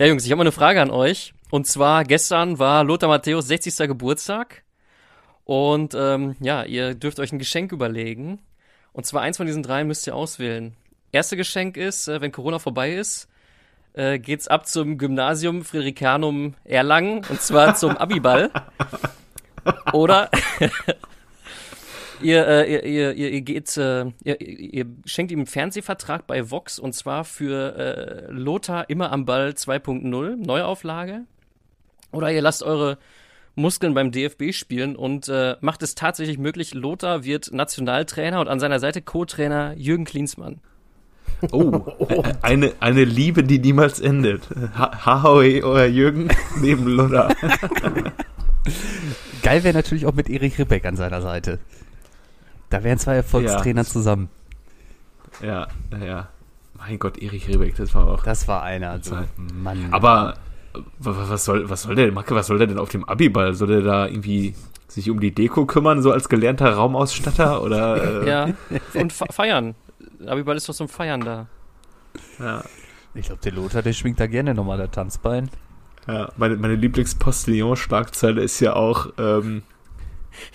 Ja, Jungs, ich habe mal eine Frage an euch. Und zwar, gestern war Lothar Matthäus 60. Geburtstag. Und ähm, ja, ihr dürft euch ein Geschenk überlegen. Und zwar eins von diesen drei müsst ihr auswählen. Erste Geschenk ist, äh, wenn Corona vorbei ist, äh, geht's ab zum Gymnasium Friedrichianum Erlangen und zwar zum Abiball. Oder ihr, äh, ihr, ihr, ihr, ihr geht, äh, ihr, ihr schenkt ihm einen Fernsehvertrag bei Vox und zwar für äh, Lothar immer am Ball 2.0, Neuauflage. Oder ihr lasst eure Muskeln beim DFB spielen und äh, macht es tatsächlich möglich, Lothar wird Nationaltrainer und an seiner Seite Co-Trainer Jürgen Klinsmann. Oh, eine, eine Liebe, die niemals endet. Hahoe oder Jürgen neben Lothar. Geil wäre natürlich auch mit Erich Ribbeck an seiner Seite. Da wären zwei Erfolgstrainer Ja. zusammen. Ja, ja. Mein Gott, Erich Ribbeck, das war auch. Das war einer. Also. Mann. Aber wa- wa- was soll, was soll der, Macke, was soll der denn auf dem Abiball? Soll der da irgendwie sich um die Deko kümmern, so als gelernter Raumausstatter? Oder, äh, Ja, und fe- feiern. Abiball ist doch zum Feiern da. ja. ich glaube, der Lothar, der schwingt da gerne nochmal das Tanzbein. Ja, meine, meine Lieblingspostillon-Schlagzeile ist ja auch ähm, äh,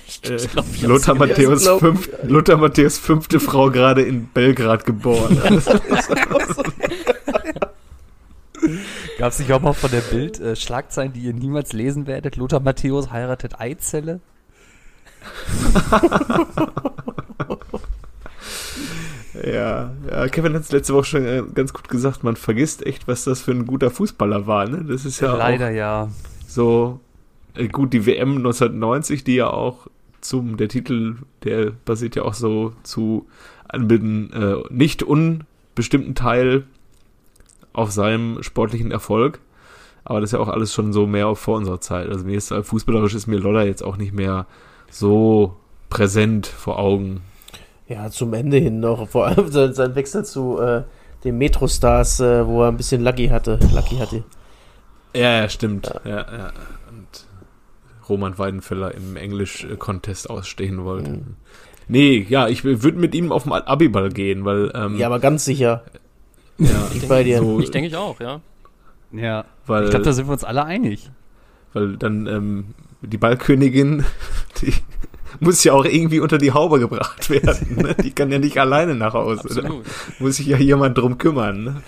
Ich glaub, ich hab's Lothar. Matthäus glaub- fünf, Lothar Matthäus fünfte Frau gerade in Belgrad geboren. Gab es nicht auch mal von der Bild äh, Schlagzeilen, die ihr niemals lesen werdet? Lothar Matthäus heiratet Eizelle? ja, ja, Kevin hat es letzte Woche schon äh, ganz gut gesagt, man vergisst echt, was das für ein guter Fußballer war. Ne? Das ist ja Leider auch ja. so, äh, gut, die WM 1990, die ja auch zum, der Titel, der basiert ja auch so zu einem äh, nicht unbestimmten Teil auf seinem sportlichen Erfolg. Aber das ist ja auch alles schon so mehr vor unserer Zeit. Also mir ist äh, fußballerisch ist mir Lolla jetzt auch nicht mehr so präsent vor Augen. Ja, zum Ende hin noch. Vor allem sein, sein Wechsel zu äh, den Metrostars, äh, wo er ein bisschen Lucky hatte. Lucky hatte. Ja, ja, stimmt. Ja, ja. Und Roman Weidenfeller im Englisch-Contest ausstehen wollte. Mhm. Nee, ja, ich würde mit ihm auf den Abiball gehen, weil ähm, Ja, aber ganz sicher. ja, Ich bei dir. so, Ich denke ich auch, ja. Ja. weil, Ich glaube, da sind wir uns alle einig. weil dann ähm, die Ballkönigin, die muss ja auch irgendwie unter die Haube gebracht werden. Ne? Die kann ja nicht alleine nach Hause. Da Absolut. muss sich ja jemand drum kümmern. Ne?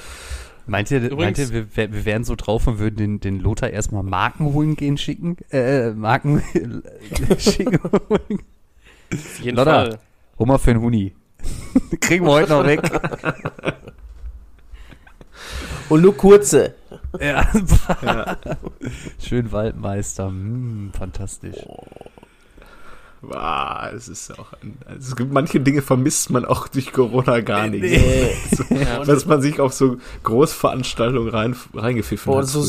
Meint ihr, Übrigens- meint ihr wir, wir wären so drauf und würden den, den Lothar erstmal Marken holen gehen schicken? Äh, Marken schicken holen. Auf jeden Lotta. Fall. Hol mal für einen Huni. Kriegen wir heute noch weg. Und nur kurze. ja. Ja. Schön Waldmeister. Mm, fantastisch. Ah, es ist auch ein, also es gibt manche Dinge vermisst man auch durch Corona gar nicht. Nee. So, Ja. dass man sich auf so Großveranstaltungen rein, reingepfiffen Boah, hat. so.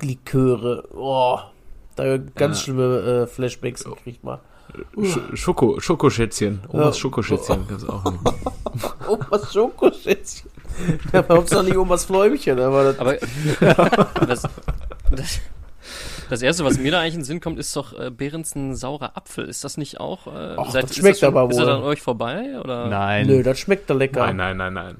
Sahne-Liköre. Oh, da ganz Ja. schlimme äh, Flashbacks gekriegt mal. Sch Schoko, Schokoschätzchen. Omas Ja. Schokoschätzchen gab's auch. nicht. Omas Schokoschätzchen. Ja, aber Hauptsache nicht Omas Fläumchen, aber das, Aber das, das, das Erste, was mir da eigentlich in den Sinn kommt, ist doch äh, Behrens ein saurer Apfel. Ist das nicht auch? Äh, Ach, seit- das ist schmeckt schon, aber Ist er wohl. dann euch vorbei? Oder? Nein. nö, das schmeckt da lecker. Nein, nein, nein, nein.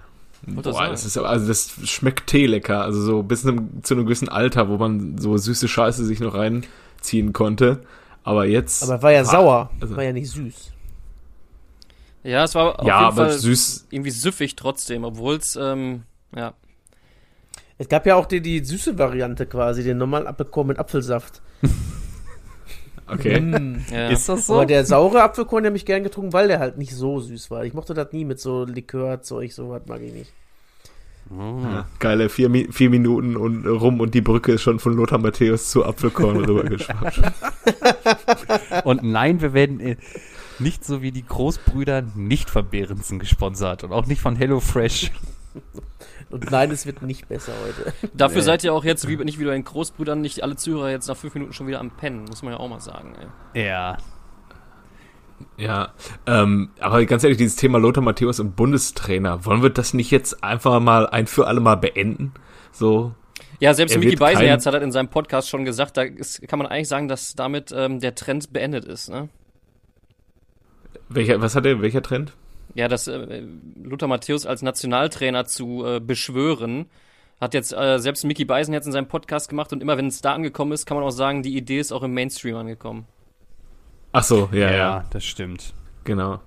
Boah, das ist also das schmeckt Tee lecker, also so bis einem, zu einem gewissen Alter, wo man so süße Scheiße sich noch reinziehen konnte. Aber jetzt Aber war ja sauer, also- war ja nicht süß. Ja, es war auf ja, jeden aber Fall süß. irgendwie süffig trotzdem, obwohl es, ähm, ja. Es gab ja auch die, die süße Variante quasi, den normalen Apfelkorn mit Apfelsaft. Okay. Mm. ja. Ist das so? Aber der saure Apfelkorn habe ich gern getrunken, weil der halt nicht so süß war. Ich mochte das nie mit so Likörzeug, so was mag ich nicht. Ja, geile vier, vier Minuten und rum und die Brücke ist schon von Lothar Matthäus zu Apfelkorn rübergeschwappt. Und nein, wir werden äh, nicht so wie die Großbrüder nicht von Behrensen gesponsert und auch nicht von HelloFresh. Und nein, es wird nicht besser heute. Dafür Nee. seid ihr auch jetzt, wie, nicht wie bei den Großbrüdern, nicht alle Zuhörer jetzt nach fünf Minuten schon wieder am Pennen, muss man ja auch mal sagen. Ey. Ja. Ja, ähm, aber ganz ehrlich, dieses Thema Lothar Matthäus und Bundestrainer, wollen wir das nicht jetzt einfach mal ein für alle Mal beenden? So, Ja, selbst Micky wird Beisenherz hat das in seinem Podcast schon gesagt, da ist, kann man eigentlich sagen, dass damit ähm, der Trend beendet ist. Ne? welcher, was hat er, welcher Trend? Ja, dass äh, Lothar Matthäus als Nationaltrainer zu äh, beschwören, Hat jetzt äh, selbst Mickey Beisenherz in seinem Podcast gemacht und immer wenn es da angekommen ist, kann man auch sagen, die Idee ist auch im Mainstream angekommen. Ach so, ja, ja, das stimmt. genau.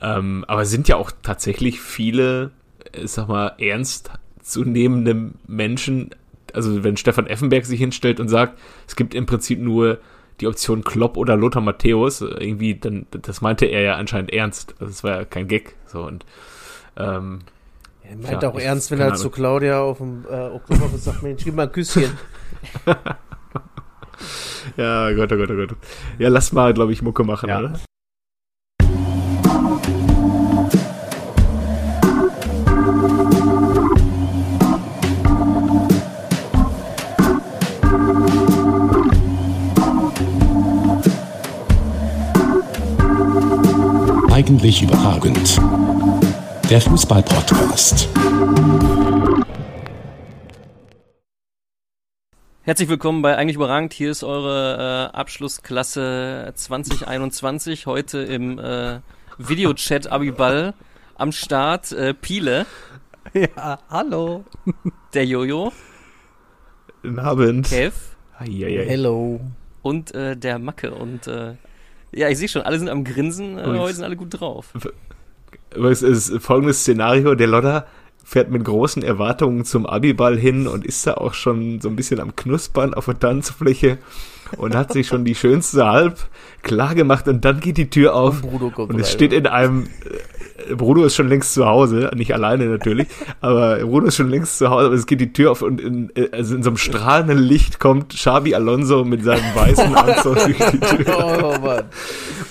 Ähm, aber es sind ja auch tatsächlich viele, ich sag mal, ernst zu nehmende Menschen. Also wenn Stefan Effenberg sich hinstellt und sagt, es gibt im Prinzip nur die Option Klopp oder Lothar Matthäus, irgendwie, dann, das meinte er ja anscheinend ernst. Also das war ja kein Gag. So und ähm, Er meint Ja, auch ich- ernst, wenn er zu. Claudia auf dem äh, Oktoberfest sagt, Mensch, gib mal ein Küsschen. ja, Gott, oh Gott, oh Gott. Ja, lass mal, glaube ich, Mucke machen, Ja. oder? Eigentlich überragend. Der Fußball-Podcast. Herzlich willkommen bei Eigentlich überragend. Hier ist eure äh, Abschlussklasse 2021. Heute im äh, Videochat Abiball am Start äh, Piele, Ja, hallo. der Jojo, Guten Abend. Kev Eieiei. Hello. und äh, der Macke. Und äh, ja, ich sehe schon, alle sind am Grinsen. Äh, Und- heute sind alle gut drauf. Es ist folgendes Szenario, der Lodder fährt mit großen Erwartungen zum Abiball hin und ist da auch schon so ein bisschen am Knuspern auf der Tanzfläche und hat sich schon die schönste Halb klar gemacht und dann geht die Tür auf Und Bruno kommt und es rein. steht in einem äh, Bruno ist schon längst zu Hause, nicht alleine natürlich, aber Bruno ist schon längst zu Hause, aber es geht die Tür auf und in, äh, also in so einem strahlenden Licht kommt Xabi Alonso mit seinem weißen Anzug durch die Tür. Oh Mann.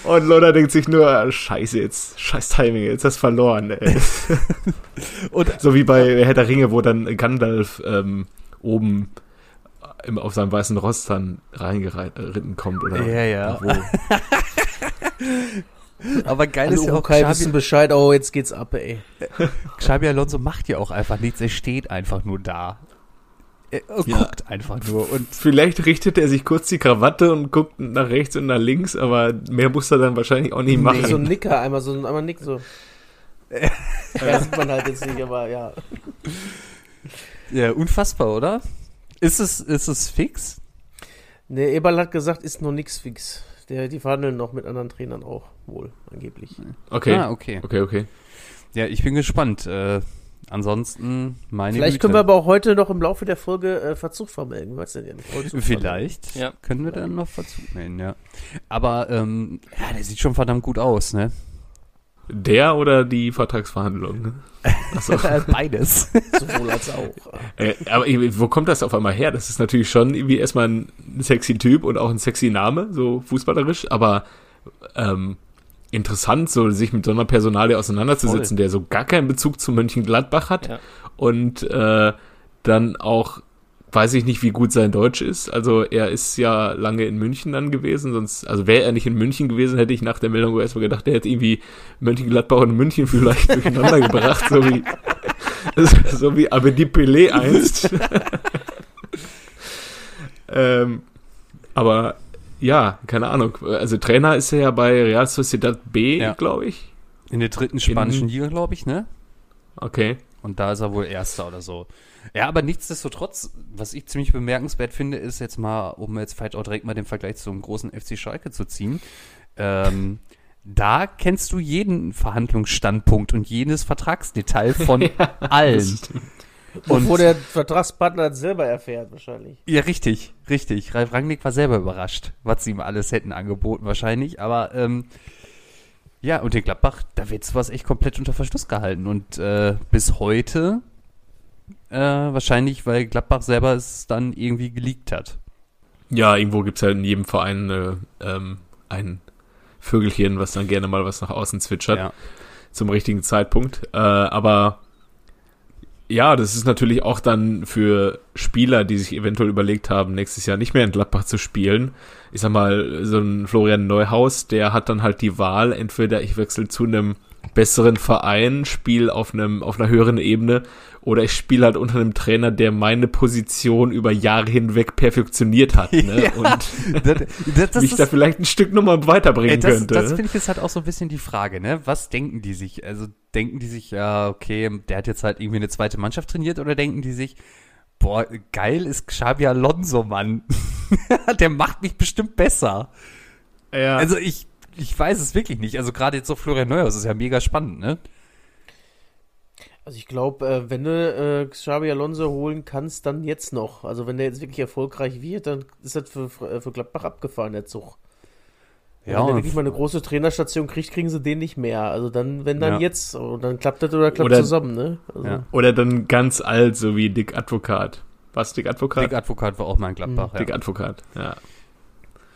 Und Loda denkt sich nur, scheiße jetzt, scheiß Timing, jetzt hast du verloren. Ey. Und so wie bei Herr der Ringe, wo dann Gandalf ähm, oben im, auf seinem weißen Ross dann reingeritten kommt. Oder Ja, ja. Wo. aber geil Alle ist ja auch, Urukai wissen Xabi, Bescheid, oh, jetzt geht's ab, ey. Xabi Alonso macht ja auch einfach nichts. Er steht einfach nur da. Er Ja. guckt einfach nur. Und Vielleicht richtet er sich kurz die Krawatte und guckt nach rechts und nach links, aber mehr muss er dann wahrscheinlich auch nicht machen. So ein Nicker, einmal so ein einmal Nick so. ja, sieht man halt jetzt nicht, aber ja. ja, unfassbar, oder? Ist es, ist es fix? Ne, Eberl hat gesagt, ist noch nix fix. Der, die verhandeln noch mit anderen Trainern auch, wohl, angeblich. Okay. Ah, okay. Okay, okay. Ja, ich bin gespannt. Äh, ansonsten meine Vielleicht Güte. können wir aber auch heute noch im Laufe der Folge äh, Verzug vermelden, weißt du denn? Vollzug vermelden. Vielleicht Ja. können wir dann noch Verzug nehmen, ja. Aber ähm, ja, der sieht schon verdammt gut aus, ne? Der oder die Vertragsverhandlungen? Achso. Beides. Sowohl als auch. Äh, aber wo kommt das auf einmal her? Das ist natürlich schon irgendwie erstmal ein sexy Typ und auch ein sexy Name, so fußballerisch, aber ähm, interessant, so sich mit so einer Personalie auseinanderzusetzen, der so gar keinen Bezug zu Mönchengladbach hat Ja. und äh, dann auch weiß ich nicht, wie gut sein Deutsch ist. Also er ist ja lange in München dann gewesen, sonst, also wäre er nicht in München gewesen, hätte ich nach der Meldung erstmal gedacht, der hätte irgendwie Mönchengladbach und München vielleicht durcheinander gebracht, so wie so wie Abedi Pelé einst. ähm, aber ja, keine Ahnung. Also Trainer ist er ja bei Real Sociedad B, Ja. glaube ich. In der dritten spanischen Liga, glaube ich, ne? Okay. Und da ist er wohl Erster oder so. Ja, aber nichtsdestotrotz, was ich ziemlich bemerkenswert finde, ist jetzt mal, um jetzt vielleicht auch direkt mal den Vergleich zum großen FC Schalke zu ziehen. Ähm, da kennst du jeden Verhandlungsstandpunkt und jedes Vertragsdetail von allen. Und Bevor der Vertragspartner selber erfährt, wahrscheinlich. ja, richtig, richtig. Ralf Rangnick war selber überrascht, was sie ihm alles hätten angeboten wahrscheinlich. Aber ähm, ja, und in Gladbach, da wird sowas echt komplett unter Verschluss gehalten. Und äh, bis heute äh, wahrscheinlich, weil Gladbach selber es dann irgendwie geleakt hat. Ja, irgendwo gibt es halt in jedem Verein äh, ähm, ein Vögelchen, was dann gerne mal was nach außen zwitschert Ja. zum richtigen Zeitpunkt. Äh, aber ja, das ist natürlich auch dann für Spieler, die sich eventuell überlegt haben, nächstes Jahr nicht mehr in Gladbach zu spielen. Ich sag mal, so ein Florian Neuhaus, der hat dann halt die Wahl, entweder ich wechsle zu einem besseren Verein, spiele auf einem auf einer höheren Ebene oder ich spiele halt unter einem Trainer, der meine Position über Jahre hinweg perfektioniert hat ne? Ja, und das, das, das mich ist- da vielleicht ein Stück nochmal weiterbringen Ey, das, könnte. das finde ich ist halt auch so ein bisschen die Frage, ne? Was denken die sich? Also denken die sich, ja, okay, der hat jetzt halt irgendwie eine zweite Mannschaft trainiert oder denken die sich, boah, geil ist Xabi Alonso, Mann. der macht mich bestimmt besser. ja. Also ich, ich weiß es wirklich nicht. Also gerade jetzt so Florian Neuhaus ist ja mega spannend, ne? Also ich glaube, äh, wenn du äh, Xabi Alonso holen kannst, dann jetzt noch. Also wenn der jetzt wirklich erfolgreich wird, dann ist das für, für für Gladbach abgefahren, der Zug. Ja, wenn der wirklich mal eine große Trainerstation kriegt, kriegen sie den nicht mehr. Also dann, wenn dann Ja. jetzt, und dann klappt das oder klappt Oder- zusammen, ne? Also, Ja. Oder dann ganz alt, so wie Dick Advokat. Was, Dick Advokat? Dick Advokat war auch mal in Gladbach. Dick ja. Advokat, ja.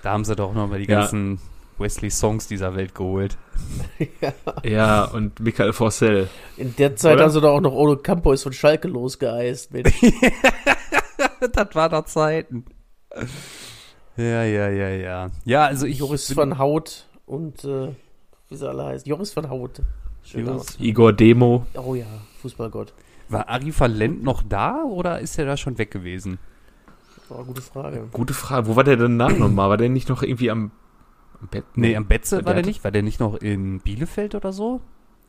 Da haben sie doch noch mal die Ja. ganzen Wesley Songs dieser Welt geholt. Ja, und Michael Forssell. In der Zeit Oder? haben sie doch auch noch Ole Campos von Schalke losgeeist. Mensch. das war doch Zeiten. Ja, ja, ja, ja. Ja, also ich Joris bin- van Hout und äh, wie sie alle heißen. Joris van Hout. Schön Joris- Igor Demo. Oh ja, Fußballgott. War Ari Valent noch da oder ist er da schon weg gewesen? Das war eine gute Frage. Gute Frage. Wo war der denn nach nochmal? War der nicht noch irgendwie am, am Bett? Nee, am Betze war der nicht? War der nicht noch in Bielefeld oder so?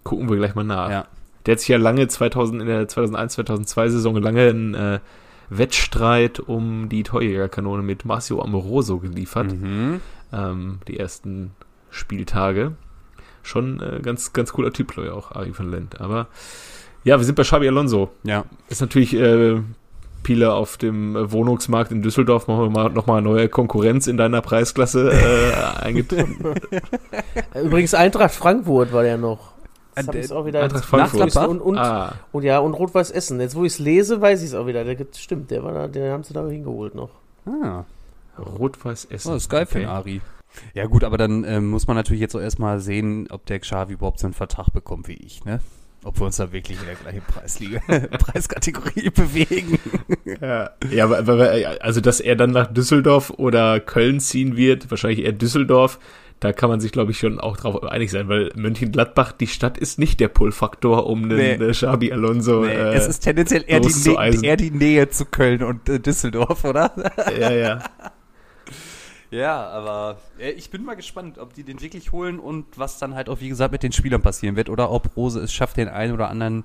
Gucken wir gleich mal nach. Ja. Der hat sich ja lange 2000, in der 2001, 2002 Saison lange einen äh, Wettstreit um die Torjägerkanone mit Marcio Amoroso geliefert. Mhm. Ähm, die ersten Spieltage. Schon äh, ganz, ganz cooler Typ, glaube ich, auch, Ari van Lent. Aber ja, wir sind bei Xabi Alonso. Ja. Ist natürlich äh, Pile auf dem äh, Wohnungsmarkt in Düsseldorf. Machen wir mal nochmal neue Konkurrenz in deiner Preisklasse äh, eingetragen. Äh, Übrigens Eintracht Frankfurt war der noch. Das Äh, hab der- ich's auch wieder Eintracht Frankfurt. Und, und, ah, und ja, und Rot-Weiß Essen. Jetzt, wo ich es lese, weiß ich es auch wieder. Der, stimmt, der war da, den haben sie da hingeholt noch. Ah, Rot-Weiß Essen. oh, das ist geil für den Ari. Ja gut, aber dann ähm, muss man natürlich jetzt auch erstmal sehen, ob der Xavi überhaupt so einen Vertrag bekommt wie ich, ne? Ob wir uns da wirklich in der gleichen Preisliga, Preiskategorie bewegen. Ja, ja aber, aber, also dass er dann nach Düsseldorf oder Köln ziehen wird, wahrscheinlich eher Düsseldorf, da kann man sich, glaube ich, schon auch drauf einig sein, weil Mönchengladbach, die Stadt ist nicht der Pull-Faktor, um einen Nee. äh, Xabi Alonso. Nee, äh, es ist tendenziell eher die, Nä loszueisen. eher die Nähe zu Köln und äh, Düsseldorf, oder? ja, ja. Ja, aber äh, ich bin mal gespannt, ob die den wirklich holen und was dann halt auch, wie gesagt, mit den Spielern passieren wird oder ob Rose es schafft, den einen oder anderen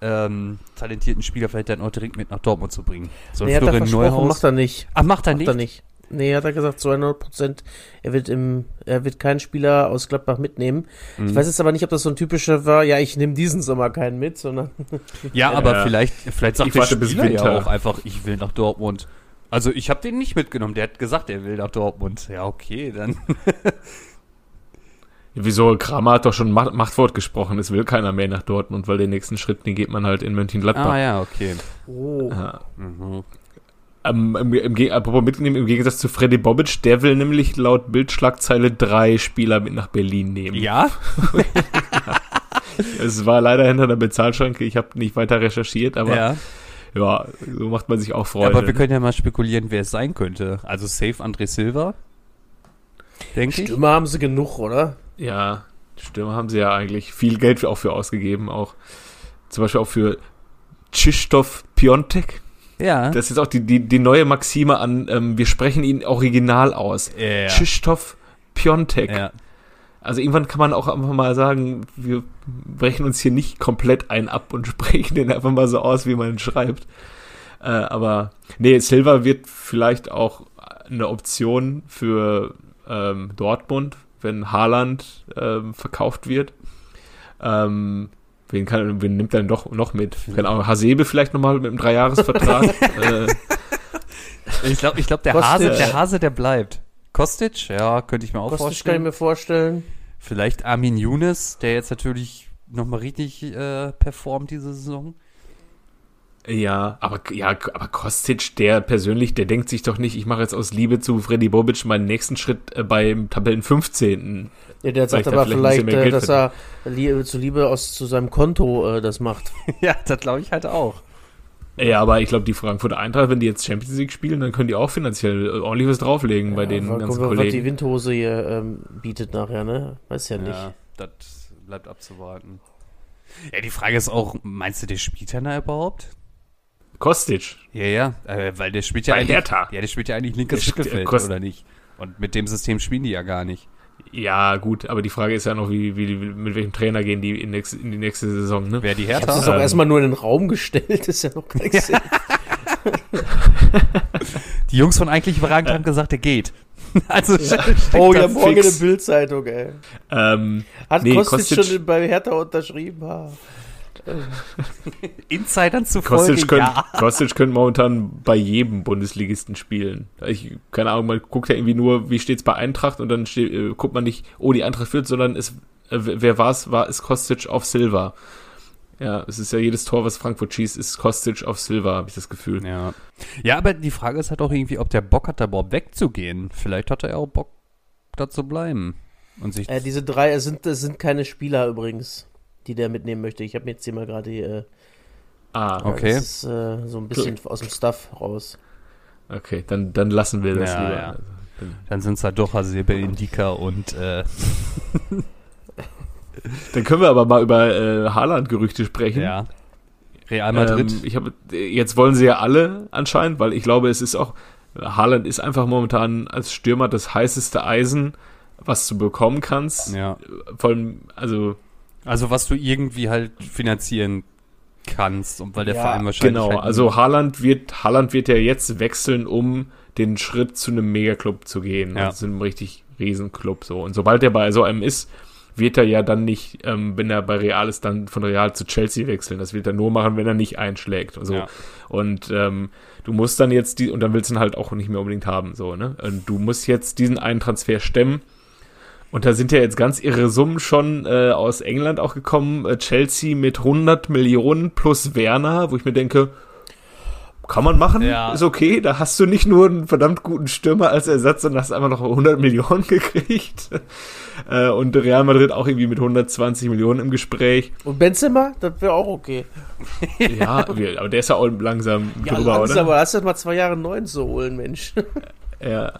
ähm, talentierten Spieler vielleicht dann auch direkt mit nach Dortmund zu bringen. So ein Nee, hat er Florian versprochen, Neuhaus. macht er nicht. Ach, macht er Macht nicht? er nicht. Nee, hat er gesagt, zu 100 Prozent. Er wird im, er wird keinen Spieler aus Gladbach mitnehmen. Mhm. Ich weiß jetzt aber nicht, ob das so ein typischer war, ja, ich nehme diesen Sommer keinen mit, sondern Ja, aber Ja. vielleicht, vielleicht sagt Ich der Spieler ja Winter. auch einfach, ich will nach Dortmund. Also ich habe den nicht mitgenommen. Der hat gesagt, er will nach Dortmund. Ja, okay, dann. Wieso? Kramer hat doch schon Macht, Machtwort gesprochen, es will keiner mehr nach Dortmund, weil den nächsten Schritt, den geht man halt in Mönchengladbach. Ah ja, okay. oh, Ja. Mhm. Ähm, im, im, apropos mitnehmen, im Gegensatz zu Freddy Bobic, der will nämlich laut Bildschlagzeile drei Spieler mit nach Berlin nehmen. Ja? Es war leider hinter der Bezahlschranke, ich habe nicht weiter recherchiert, aber ja. Ja. so macht man sich auch Freude. Aber wir können ja mal spekulieren, wer es sein könnte. Also safe André Silva. Denke ich. Stürmer haben sie genug, oder? ja, Stürmer haben sie ja eigentlich viel Geld auch für ausgegeben, auch zum Beispiel auch für Krzysztof Piontek. Ja. Das ist jetzt auch die, die, die neue Maxime an, ähm, wir sprechen ihn original aus. ja. Krzysztof Piontek. ja. Also irgendwann kann man auch einfach mal sagen, wir brechen uns hier nicht komplett ein ab und sprechen den einfach mal so aus, wie man ihn schreibt. Äh, aber nee, Silva wird vielleicht auch eine Option für ähm, Dortmund, wenn Haaland ähm, verkauft wird. Ähm, wen, kann, wen nimmt er denn doch noch mit? Keine Ahnung, Hasebe vielleicht nochmal mit einem Dreijahresvertrag. äh, Ich glaube, ich glaub, der. Hase, der Hase, der bleibt. Kostic, ja, könnte ich mir auch Kostic kann ich vorstellen. mir vorstellen. Vielleicht Armin Younes, der jetzt natürlich nochmal richtig äh, performt diese Saison. Ja, aber ja, aber Kostic, der persönlich, der denkt sich doch nicht, ich mache jetzt aus Liebe zu Freddy Bobic meinen nächsten Schritt äh, beim Tabellen 15. Ja, der sagt aber vielleicht vielleicht, äh, dass er Liebe, zuliebe aus zu seinem Konto äh, das macht. ja, das glaube ich halt auch. Ja, aber ich glaube, die Frankfurter Eintracht, wenn die jetzt Champions League spielen, dann können die auch finanziell äh, ordentlich was drauflegen bei den Ja, ganzen gucken wir, was die Kollegen. Windhose hier ähm, bietet nachher, ne? Weiß ja nicht. Ja, das bleibt abzuwarten. Ja, die Frage ist auch, meinst du, der spielt er da überhaupt? Kostic. Ja, ja, äh, weil der spielt ja Bei eigentlich, Hertha. ja, der spielt ja eigentlich linkes spielt- Mittelfeld, oder nicht? Und mit dem System spielen die ja gar nicht. Ja, gut, aber die Frage ist ja noch, wie, wie, mit welchem Trainer gehen die in, nächste, in die nächste Saison, ne? Wer die Hertha? das auch Ähm. erstmal nur in den Raum gestellt, ist ja noch gar nichts. Die Jungs von eigentlich überragend haben gesagt, der geht. Also oh ja, morgen fix. in der Bildzeitung, ey. Ähm, Hat Nee, Kostic, Kostic- schon bei Hertha unterschrieben? Ha. Insidern zufolge, Kostic könnte ja. Kostic könnte momentan bei jedem Bundesligisten spielen. Ich, keine Ahnung, man guckt ja irgendwie nur, wie steht's bei Eintracht und dann steht, äh, guckt man nicht, oh, die Eintracht führt, sondern es, äh, wer war's, war, ist Kostic auf Silva. Ja, es ist ja jedes Tor, was Frankfurt schießt, ist Kostic auf Silva, habe ich das Gefühl. Ja. ja, aber die Frage ist halt auch irgendwie, ob der Bock hat, da überhaupt wegzugehen. Vielleicht hat er auch Bock, da zu bleiben. Und sich Äh, diese drei es sind, es sind keine Spieler übrigens, die der mitnehmen möchte. Ich habe mir jetzt hier mal gerade die, äh, Ah, Okay. das ist äh, so ein bisschen aus dem Stuff raus. okay, dann, dann lassen wir das Ja, lieber. ja. Dann sind es halt doch Hasebe, Indika und äh, Dann können wir aber mal über äh, Haaland-Gerüchte sprechen. ja. Real Madrid. Ähm, ich habe jetzt wollen sie ja alle anscheinend, weil ich glaube, es ist auch Haaland ist einfach momentan als Stürmer das heißeste Eisen, was du bekommen kannst. ja. Vor allem, also Also was du irgendwie halt finanzieren kannst und weil der Ja, Verein wahrscheinlich genau. halt Also Haaland wird Haaland wird ja jetzt wechseln, um den Schritt zu einem Megaclub zu gehen, Ja. also zu einem richtig Riesenclub so. Und sobald er bei so einem ist, wird er ja dann nicht, ähm, wenn er bei Real ist, dann von Real zu Chelsea wechseln. Das wird er nur machen, wenn er nicht einschlägt. So. Ja. Und ähm, du musst dann jetzt die, und dann willst du ihn halt auch nicht mehr unbedingt haben, so, ne? Und du musst jetzt diesen einen Transfer stemmen. Und da sind ja jetzt ganz irre Summen schon äh, aus England auch gekommen. Äh, Chelsea mit 100 Millionen plus Werner, wo ich mir denke, kann man machen, Ja. ist okay. Da hast du nicht nur einen verdammt guten Stürmer als Ersatz, sondern hast einfach noch 100 Millionen gekriegt. Äh, und Real Madrid auch irgendwie mit 120 Millionen im Gespräch. Und Benzema, das wäre auch okay. Ja, wir- aber der ist ja auch langsam Ja, drüber, langsam, oder? aber hast du mal zwei Jahre neun zu holen, Mensch. Ja.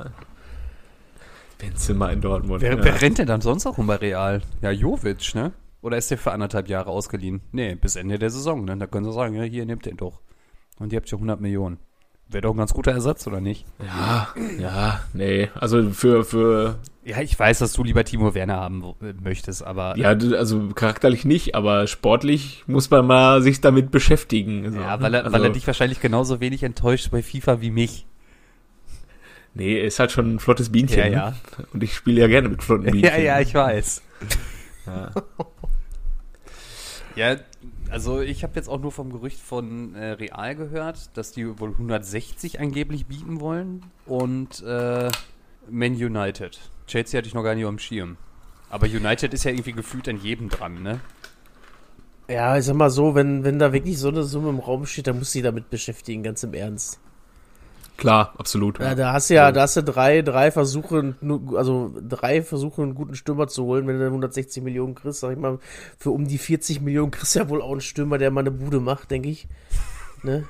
Benzema in Dortmund. Wer, ja. wer rennt denn dann sonst auch rum bei Real? Ja, Jovic, ne? Oder ist der für anderthalb Jahre ausgeliehen? Nee, bis Ende der Saison, ne? Da können sie sagen, ja, hier, nehmt den doch. Und ihr habt ja 100 Millionen. Wäre doch ein ganz guter Ersatz, oder nicht? Ja, ja, nee. Also für, für, Ja, ich weiß, dass du lieber Timo Werner haben äh, möchtest, aber ja, du- also charakterlich nicht, aber sportlich muss man mal sich damit beschäftigen. So, ja, weil er, also, weil er dich wahrscheinlich genauso wenig enttäuscht bei FIFA wie mich. Nee, ist halt schon ein flottes Bienchen. Ja, ne? ja. Und ich spiele ja gerne mit flotten Bienchen. Ja, ja, ich weiß. Ja. Ja, also ich habe jetzt auch nur vom Gerücht von äh, Real gehört, dass die wohl 160 angeblich bieten wollen und äh, Man United. Chelsea hatte ich noch gar nicht auf dem Schirm. Aber United ist ja irgendwie gefühlt an jedem dran, ne? Ja, ich sag mal so, wenn, wenn da wirklich so eine Summe im Raum steht, dann du dich damit beschäftigen, ganz im Ernst. Klar, absolut. Ja, da hast du ja, da hast du drei, drei Versuche, also drei Versuche, einen guten Stürmer zu holen. Wenn du dann 160 Millionen kriegst, sag ich mal, für um die 40 Millionen kriegst du ja wohl auch einen Stürmer, der mal eine Bude macht, denke ich. Ne?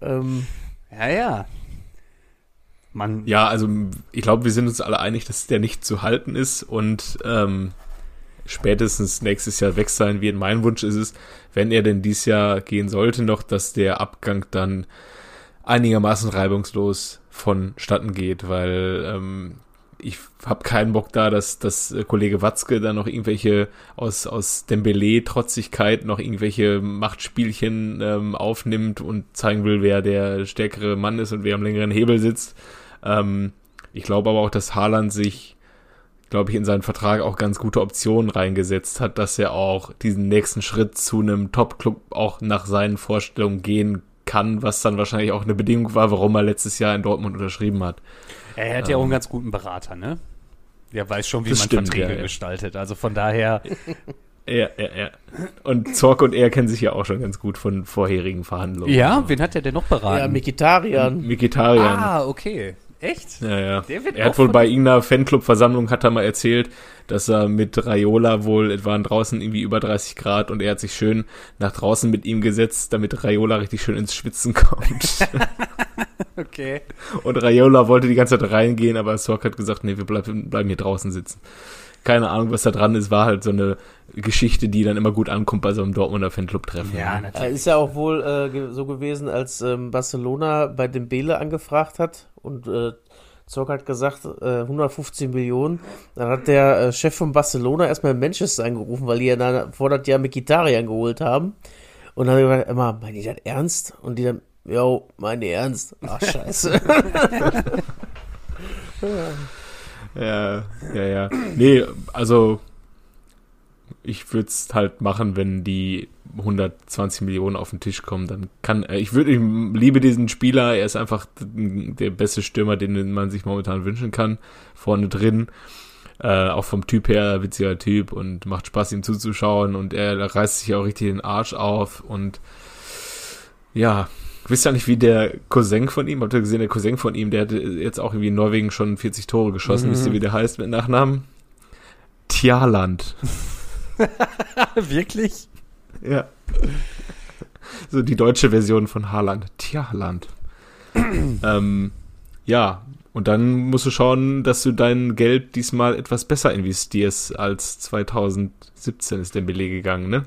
ähm, Ja, ja. Man, Ja, also ich glaube, wir sind uns alle einig, dass der nicht zu halten ist und ähm, spätestens nächstes Jahr weg sein wird. Mein Wunsch ist es, wenn er denn dieses Jahr gehen sollte, noch, dass der Abgang dann einigermaßen reibungslos vonstatten geht, weil ähm, ich habe keinen Bock da, dass, dass äh, Kollege Watzke da noch irgendwelche aus, aus Dembele-Trotzigkeit noch irgendwelche Machtspielchen ähm, aufnimmt und zeigen will, wer der stärkere Mann ist und wer am längeren Hebel sitzt. Ähm, ich glaube aber auch, dass Haaland sich, glaube ich, in seinen Vertrag auch ganz gute Optionen reingesetzt hat, dass er auch diesen nächsten Schritt zu einem Top-Club auch nach seinen Vorstellungen gehen kann, was dann wahrscheinlich auch eine Bedingung war, warum er letztes Jahr in Dortmund unterschrieben hat. er hat ja auch einen ganz guten Berater, ne? Der weiß schon, wie man stimmt, Verträge ja, ja. gestaltet. Also von daher, Ja, ja, ja. Und Zorc und er kennen sich ja auch schon ganz gut von vorherigen Verhandlungen. ja, wen hat der denn noch beraten? ja, Mikitarian. Mikitarian. ah, okay. Echt? Ja, ja. Er hat wohl bei irgendeiner Fanclub-Versammlung, hat er mal erzählt, dass er mit Raiola wohl, es waren draußen irgendwie über 30 Grad und er hat sich schön nach draußen mit ihm gesetzt, damit Raiola richtig schön ins Schwitzen kommt. Okay. und Raiola wollte die ganze Zeit reingehen, aber Sorg hat gesagt, nee, wir bleiben, bleiben hier draußen sitzen. Keine Ahnung, was da dran ist, war halt so eine Geschichte, die dann immer gut ankommt bei so einem Dortmunder Fanclub-Treffen. Ja, Äh, natürlich. Ist ja auch wohl äh, so gewesen, als ähm, Barcelona bei dem Bele angefragt hat und äh, Zorc hat gesagt, äh, 115 Millionen. Dann hat der äh, Chef von Barcelona erstmal in Manchester angerufen, weil die ja dann vor das Jahr Mkhitaryan geholt haben. Und dann hat er gesagt, immer, meinen die das ernst? Und die dann, yo, meinen die ernst? Ach, scheiße. Ja, ja, ja. Nee, also ich würde es halt machen, wenn die 120 Millionen auf den Tisch kommen, dann kann äh, ich würde ich liebe diesen Spieler, er ist einfach der beste Stürmer, den man sich momentan wünschen kann, vorne drin. Äh, auch vom Typ her witziger Typ und macht Spaß ihm zuzuschauen und er reißt sich auch richtig den Arsch auf und ja, wisst ihr nicht, wie der Cousin von ihm, habt ihr gesehen, der Cousin von ihm, der hat jetzt auch irgendwie in Norwegen schon 40 Tore geschossen, wisst ihr, wie der heißt mit Nachnamen? Tjaland. Wirklich? Ja. So die deutsche Version von Haaland. Tjaland. ähm, ja, und dann musst du schauen, dass du dein Geld diesmal etwas besser investierst als 2017 ist der Beleg gegangen, ne?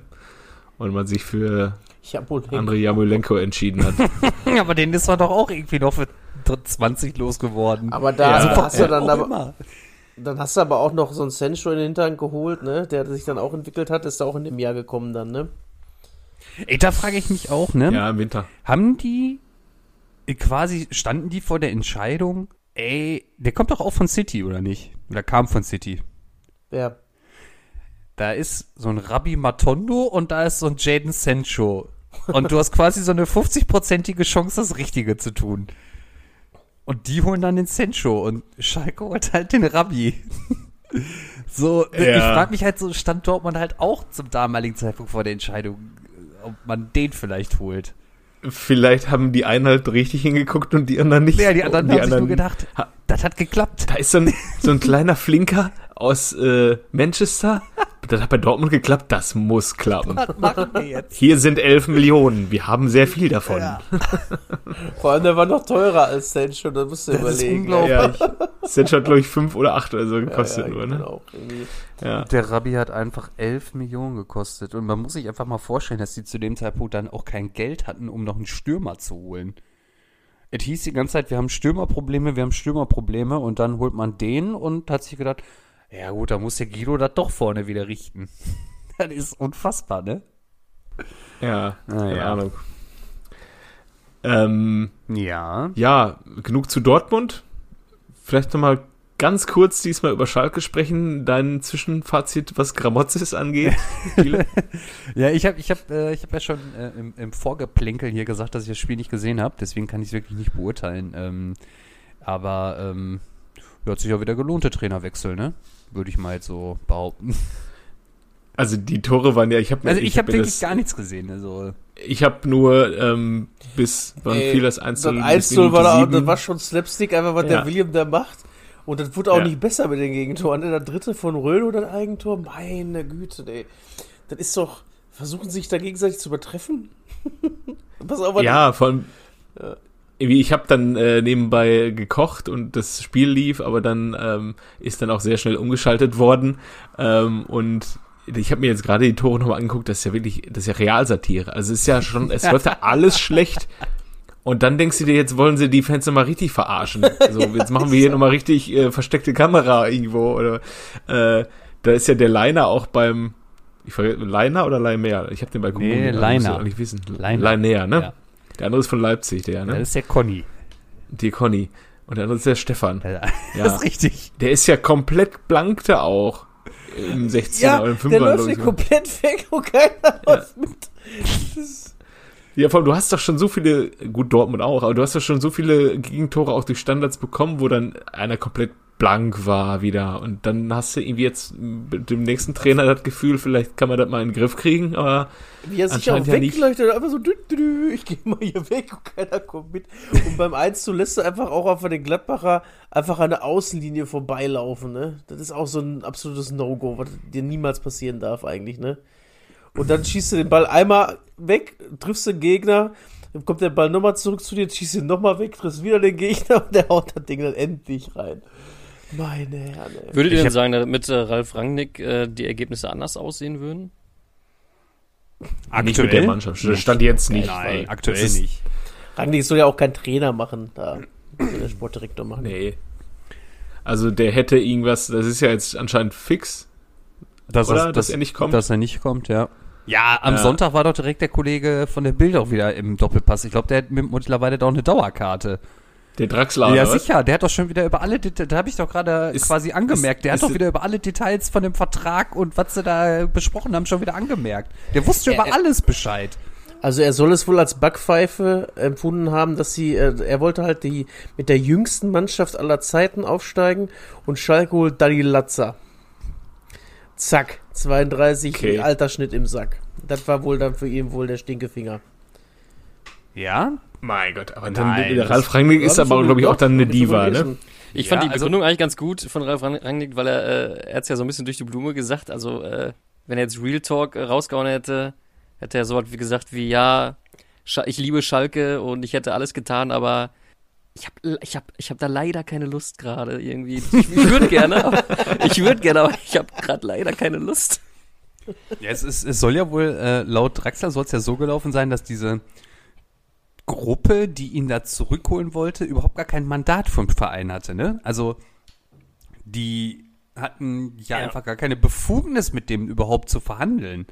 Und man sich für Ich hab wohl Andrei Jamolenko entschieden hat. Aber den ist man doch auch irgendwie noch für 20 losgeworden. Aber da Ja, hast du dann aber, immer. dann hast du aber auch noch so einen Sancho in den Hintern geholt, ne? Der sich dann auch entwickelt hat, ist auch in dem Jahr gekommen dann, ne? Ey, da frage ich mich auch, ne? ja, im Winter. Haben die äh, quasi, standen die vor der Entscheidung, ey, der kommt doch auch von City, oder nicht? Oder kam von City. Ja. Da ist so ein Rabbi Matondo und da ist so ein Jaden Sancho. Und du hast quasi so eine 50-prozentige Chance, das Richtige zu tun. Und die holen dann den Sancho und Schalke holt halt den Rabbi. So, ich Ja. frage mich halt so, stand Dortmund halt auch zum damaligen Zeitpunkt vor der Entscheidung, ob man den vielleicht holt. Vielleicht haben die einen halt richtig hingeguckt und die anderen nicht. Ja, die anderen Und haben sich nur gedacht, Ha- das hat geklappt. Da ist so ein, so ein kleiner Flinker aus äh, Manchester. Das hat bei Dortmund geklappt, das muss klappen. Was machen wir jetzt? Hier sind 11 Millionen, wir haben sehr viel davon. Ja. Vor allem, der war noch teurer als Sancho, da musst du Das ist überlegen. unglaublich. Ja, ich, Sancho hat, glaube ich, 5 oder 8 oder so gekostet ja, nur, genau, ne? auch irgendwie. Ja. Der Rabbi hat einfach 11 Millionen gekostet. Und man muss sich einfach mal vorstellen, dass die zu dem Zeitpunkt dann auch kein Geld hatten, um noch einen Stürmer zu holen. Es hieß die ganze Zeit, wir haben Stürmerprobleme, wir haben Stürmerprobleme. Und dann holt man den und hat sich gedacht, ja gut, da muss der Guido das doch vorne wieder richten. Das ist unfassbar, ne? Ja, keine ja. Ahnung. Ähm, Ja. ja, genug zu Dortmund. Vielleicht nochmal ganz kurz diesmal über Schalke sprechen. Dein Zwischenfazit, was Gramozis angeht. Ja, ich habe ich hab, äh, ich hab ja schon äh, im, im Vorgeplänkel hier gesagt, dass ich das Spiel nicht gesehen habe. Deswegen kann ich es wirklich nicht beurteilen. Ähm, aber ähm, hat sich ja wieder gelohnt, der Trainerwechsel, ne? Würde ich mal jetzt so behaupten. also die Tore waren ja, ich habe Also ich, habe mir wirklich das- gar nichts gesehen. Also Ich habe nur ähm, bis, wann Ey, fiel das 1 Das 0 1-0 war, da, das war schon Slapstick, einfach was Ja. der William da macht. Und das wurde auch Ja. nicht besser mit den Gegentoren. Der dritte von Röhl oder ein Eigentor, meine Güte, ey. Das ist doch, versuchen sich da gegenseitig zu übertreffen? Pass auf, Ja, vor allem. Irgendwie, Ich habe dann äh, nebenbei gekocht und das Spiel lief, aber dann ähm, ist dann auch sehr schnell umgeschaltet worden. Ähm, und ich habe mir jetzt gerade die Tore nochmal angeguckt, das ist ja wirklich, das ist ja Realsatire. Also es ist ja schon, es läuft ja alles schlecht. Und dann denkst du dir, jetzt wollen sie die Fans nochmal richtig verarschen. So, jetzt machen wir hier nochmal richtig äh, versteckte Kamera irgendwo. Oder äh, da ist ja der Leiner auch beim, ich vergesse, Leiner oder Leimer? Ich habe den bei Google. Nee, also du eigentlich wissen. Leiner. Leiner, ne? Ja. Der andere ist von Leipzig, der, ne? das ist der Conny. Die Conny. Und der andere ist der Stefan. Ja, Ja. Das ist richtig. Der ist ja komplett blank da auch. Im 16er ja oder im 5er. der läuft ich. komplett weg und keiner läuft mit. Ja, vor allem, du hast doch schon so viele, gut, Dortmund auch, aber du hast doch schon so viele Gegentore auch durch Standards bekommen, wo dann einer komplett blank war wieder. Und dann hast du irgendwie jetzt mit dem nächsten Trainer das Gefühl, vielleicht kann man das mal in den Griff kriegen, aber Wie er sich auch ja wegleuchtet, einfach so, dü, dü, dü, ich gehe mal hier weg und keiner kommt mit. Und beim 1 zu lässt du einfach auch auf den Gladbacher einfach an der Außenlinie vorbeilaufen, ne? Das ist auch so ein absolutes No-Go, was dir niemals passieren darf eigentlich, ne? Und dann schießt du den Ball einmal weg, triffst den Gegner, dann kommt der Ball nochmal zurück zu dir, schießt ihn nochmal weg, triffst wieder den Gegner und der haut das Ding dann endlich rein. Meine Herren. ey. Würdet ihr Ich denn sagen, damit äh, Ralf Rangnick äh, die Ergebnisse anders aussehen würden? Nicht mit der Mannschaft. Stand jetzt nicht. Nein, weil aktuell das ist- nicht. Rangnick soll ja auch kein Trainer machen. Da soll der Sportdirektor machen. Nee. Also der hätte irgendwas, das ist ja jetzt anscheinend fix. Dass, Oder? Dass er nicht kommt? Dass er nicht kommt, ja. Ja, am Ja. Sonntag war doch direkt der Kollege von der Bild auch wieder im Doppelpass. Ich glaube, der hat mit- mittlerweile doch eine Dauerkarte. Der Draxler. ja, sicher. Der hat doch schon wieder über alle Details, da habe ich doch gerade quasi angemerkt. Der ist- hat doch wieder über alle Details von dem Vertrag und was sie da besprochen haben, schon wieder angemerkt. Der wusste über Äh, alles Bescheid. Also er soll es wohl als Backpfeife empfunden haben, dass sie, äh, er wollte halt die mit der jüngsten Mannschaft aller Zeiten aufsteigen und Schalke holt Dani Latza. Zack, 32 Okay. Altersschnitt im Sack. Das war wohl dann für ihn wohl der Stinkefinger. Ja? Mein Gott, aber Nein, dann, Ralf Rangnick ist aber, glaube ich, auch dann eine Diva, ne? Ich Ja, fand die also- Begründung eigentlich ganz gut von Ralf Rang- Rangnick, weil er, äh, er hat es ja so ein bisschen durch die Blume gesagt. Also, äh, wenn er jetzt Real Talk äh, rausgehauen hätte, hätte er so was wie gesagt wie, ja, ich liebe Schalke und ich hätte alles getan, aber ich habe ich hab, ich hab da leider keine Lust gerade irgendwie. Ich, würde gerne, aber, ich würde gerne, aber ich habe gerade leider keine Lust. Ja, es, ist, es soll ja wohl, äh, laut Draxler soll es ja so gelaufen sein, dass diese Gruppe, die ihn da zurückholen wollte, überhaupt gar kein Mandat vom Verein hatte, ne? Also, die hatten ja, Ja. einfach gar keine Befugnis, mit dem überhaupt zu verhandeln.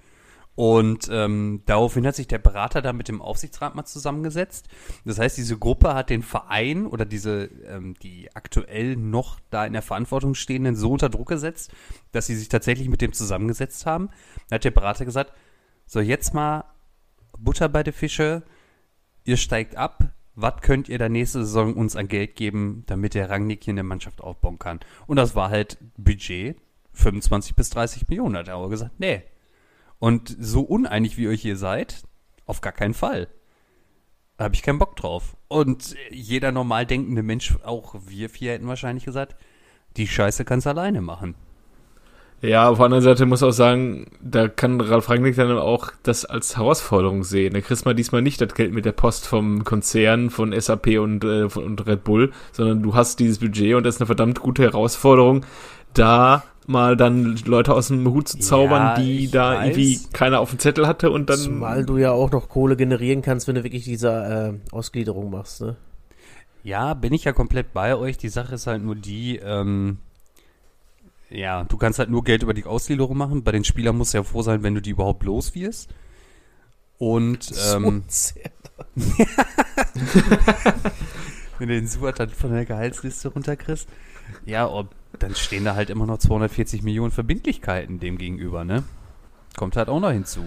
Und ähm, daraufhin hat sich der Berater da mit dem Aufsichtsrat mal zusammengesetzt. Das heißt, diese Gruppe hat den Verein oder diese, ähm, die aktuell noch da in der Verantwortung stehenden, so unter Druck gesetzt, dass sie sich tatsächlich mit dem zusammengesetzt haben. Da hat der Berater gesagt, so jetzt mal Butter bei den Fische, ihr steigt ab, was könnt ihr da nächste Saison uns an Geld geben, damit der Rangnick hier eine Mannschaft aufbauen kann? Und das war halt Budget 25 bis 30 Millionen, hat er aber gesagt, nee. Und so uneinig wie ihr hier seid, auf gar keinen Fall. Da habe ich keinen Bock drauf. Und jeder normal denkende Mensch, auch wir vier hätten wahrscheinlich gesagt, die Scheiße kannst du alleine machen. Ja, auf der anderen Seite muss auch sagen, da kann Ralf Rangnick dann auch das als Herausforderung sehen. Da kriegst mal diesmal nicht das Geld mit der Post vom Konzern, von SAP und, äh, von, und Red Bull, sondern du hast dieses Budget und das ist eine verdammt gute Herausforderung, da mal dann Leute aus dem Hut zu zaubern, Ja, die da weiß. irgendwie keiner auf dem Zettel hatte und dann. Zumal du ja auch noch Kohle generieren kannst, wenn du wirklich diese äh, Ausgliederung machst. Ne? Ja, bin ich ja komplett bei euch. Die Sache ist halt nur die, ähm, ja, du kannst halt nur Geld über die Ausgliederung machen. Bei den Spielern musst du ja froh sein, wenn du die überhaupt los wirst. Und ähm, so wenn du den Suat dann von der Gehaltsliste runterkriegst, ja, ob, dann stehen da halt immer noch 240 Millionen Verbindlichkeiten dem gegenüber, ne? Kommt halt auch noch hinzu.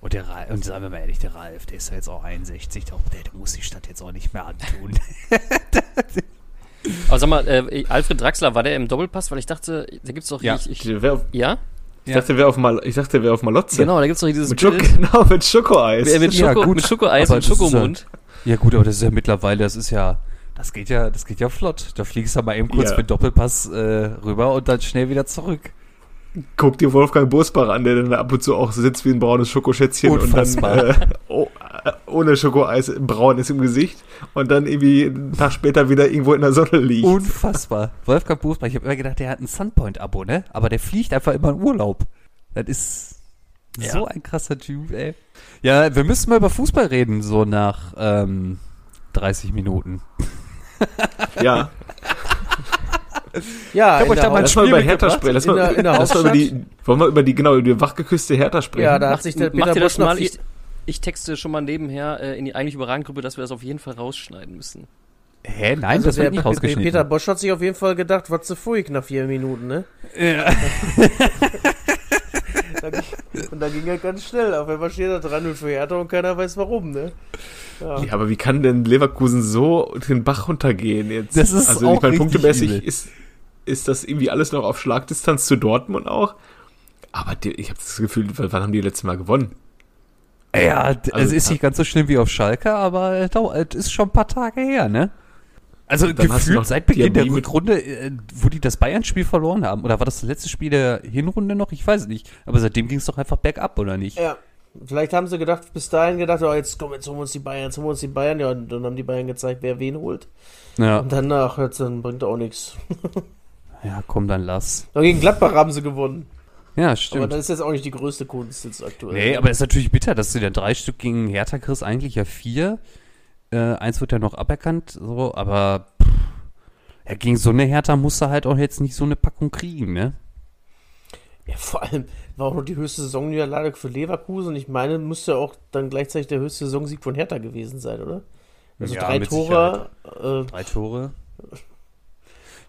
Und der Ralf, und sagen wir mal ehrlich, der Ralf, der ist ja jetzt auch 61, der, muss die Stadt jetzt auch nicht mehr antun. Aber sag mal, äh, Alfred Draxler, war der im Doppelpass? Weil ich dachte, da gibt's doch, Ja. ich, ich, auf, ja? ich dachte, der wäre auf, Mal, ich dachte, wäre auf Malotze. Genau, da gibt's doch dieses Mit, Schoko, Bild. genau, mit Schokoeis. Wer mit, Ja, Schoko, gut. mit Schokoeis Aber und Schokomund. Ja gut, aber das ist ja mittlerweile, das ist ja, das geht ja, das geht ja flott. Da fliegst du mal eben kurz Ja. mit Doppelpass äh, rüber und dann schnell wieder zurück. Guck dir Wolfgang Bosbach an, der dann ab und zu auch sitzt wie ein braunes Schokoschätzchen und Unfassbar. dann äh, oh, äh, ohne Schokoeis braun ist im Gesicht und dann irgendwie einen Tag später wieder irgendwo in der Sonne liegt. Unfassbar. Wolfgang Buchsbach, ich habe immer gedacht, der hat ein Sunpoint-Abo, ne? Aber der fliegt einfach immer in Urlaub. Das ist Ja. so ein krasser Typ, ey. Ja, wir müssen mal über Fußball reden, so nach ähm, 30 Minuten. Ja, Ja, hab in euch da mal ein lass mal Spiel über Hertha mitgebracht. sprechen. Lass In mal, der- in der lass mal über die, wollen wir über die, genau, über die wachgeküsste Hertha sprechen? Ja, da hat Macht, sich der macht Peter ihr das mal? Ich, ich texte schon mal nebenher äh, in die eigentlich überragende Gruppe, dass wir das auf jeden Fall rausschneiden müssen. Hä? Nein, Also das wird nicht rausgeschnitten. Peter Bosch hat sich auf jeden Fall gedacht, was zu fuig nach vier Minuten, ne? ja. Da ging- Und dann ging er ganz schnell. Auf einmal steht er dran und für Hertha und keiner weiß warum, ne? Ja. Ja, aber wie kann denn Leverkusen so den Bach runtergehen jetzt? Das ist also auch ich meine, punktemäßig übel. ist, ist das irgendwie alles noch auf Schlagdistanz zu Dortmund auch. Aber die, ich habe das Gefühl, wann haben die letzte Mal gewonnen? Ja, Also- es ist nicht ganz so schlimm wie auf Schalke, aber dau- es ist schon ein paar Tage her, ne? Also Dann hast du gefühlt noch seit Beginn der Rückrunde, äh, wo die das Bayern-Spiel verloren haben, oder war das das letzte Spiel der Hinrunde noch? Ich weiß es nicht. Aber seitdem ging es doch einfach bergab, oder nicht? ja. Vielleicht haben sie gedacht, bis dahin gedacht, oh, jetzt komm, jetzt holen wir uns die Bayern, jetzt holen wir uns die Bayern. Ja, und dann haben die Bayern gezeigt, wer wen holt. Ja. Und danach, jetzt, dann bringt auch nichts. ja, komm, dann lass. Aber gegen Gladbach haben sie gewonnen. Ja, Aber stimmt. das ist jetzt auch nicht die größte Kunst jetzt aktuell. Nee, aber ist natürlich bitter, dass du dann drei Stück gegen Hertha kriegst, eigentlich ja vier. Äh, eins wird ja noch aberkannt, so, aber pff, ja, gegen so eine Hertha musst du halt auch jetzt nicht so eine Packung kriegen, ne? Ja, vor allem war auch noch die höchste Saisonniederlage für Leverkusen. Ich meine, müsste auch dann gleichzeitig der höchste Saisonsieg von Hertha gewesen sein, oder? Also Ja, drei mit Tore. Äh, Drei Tore.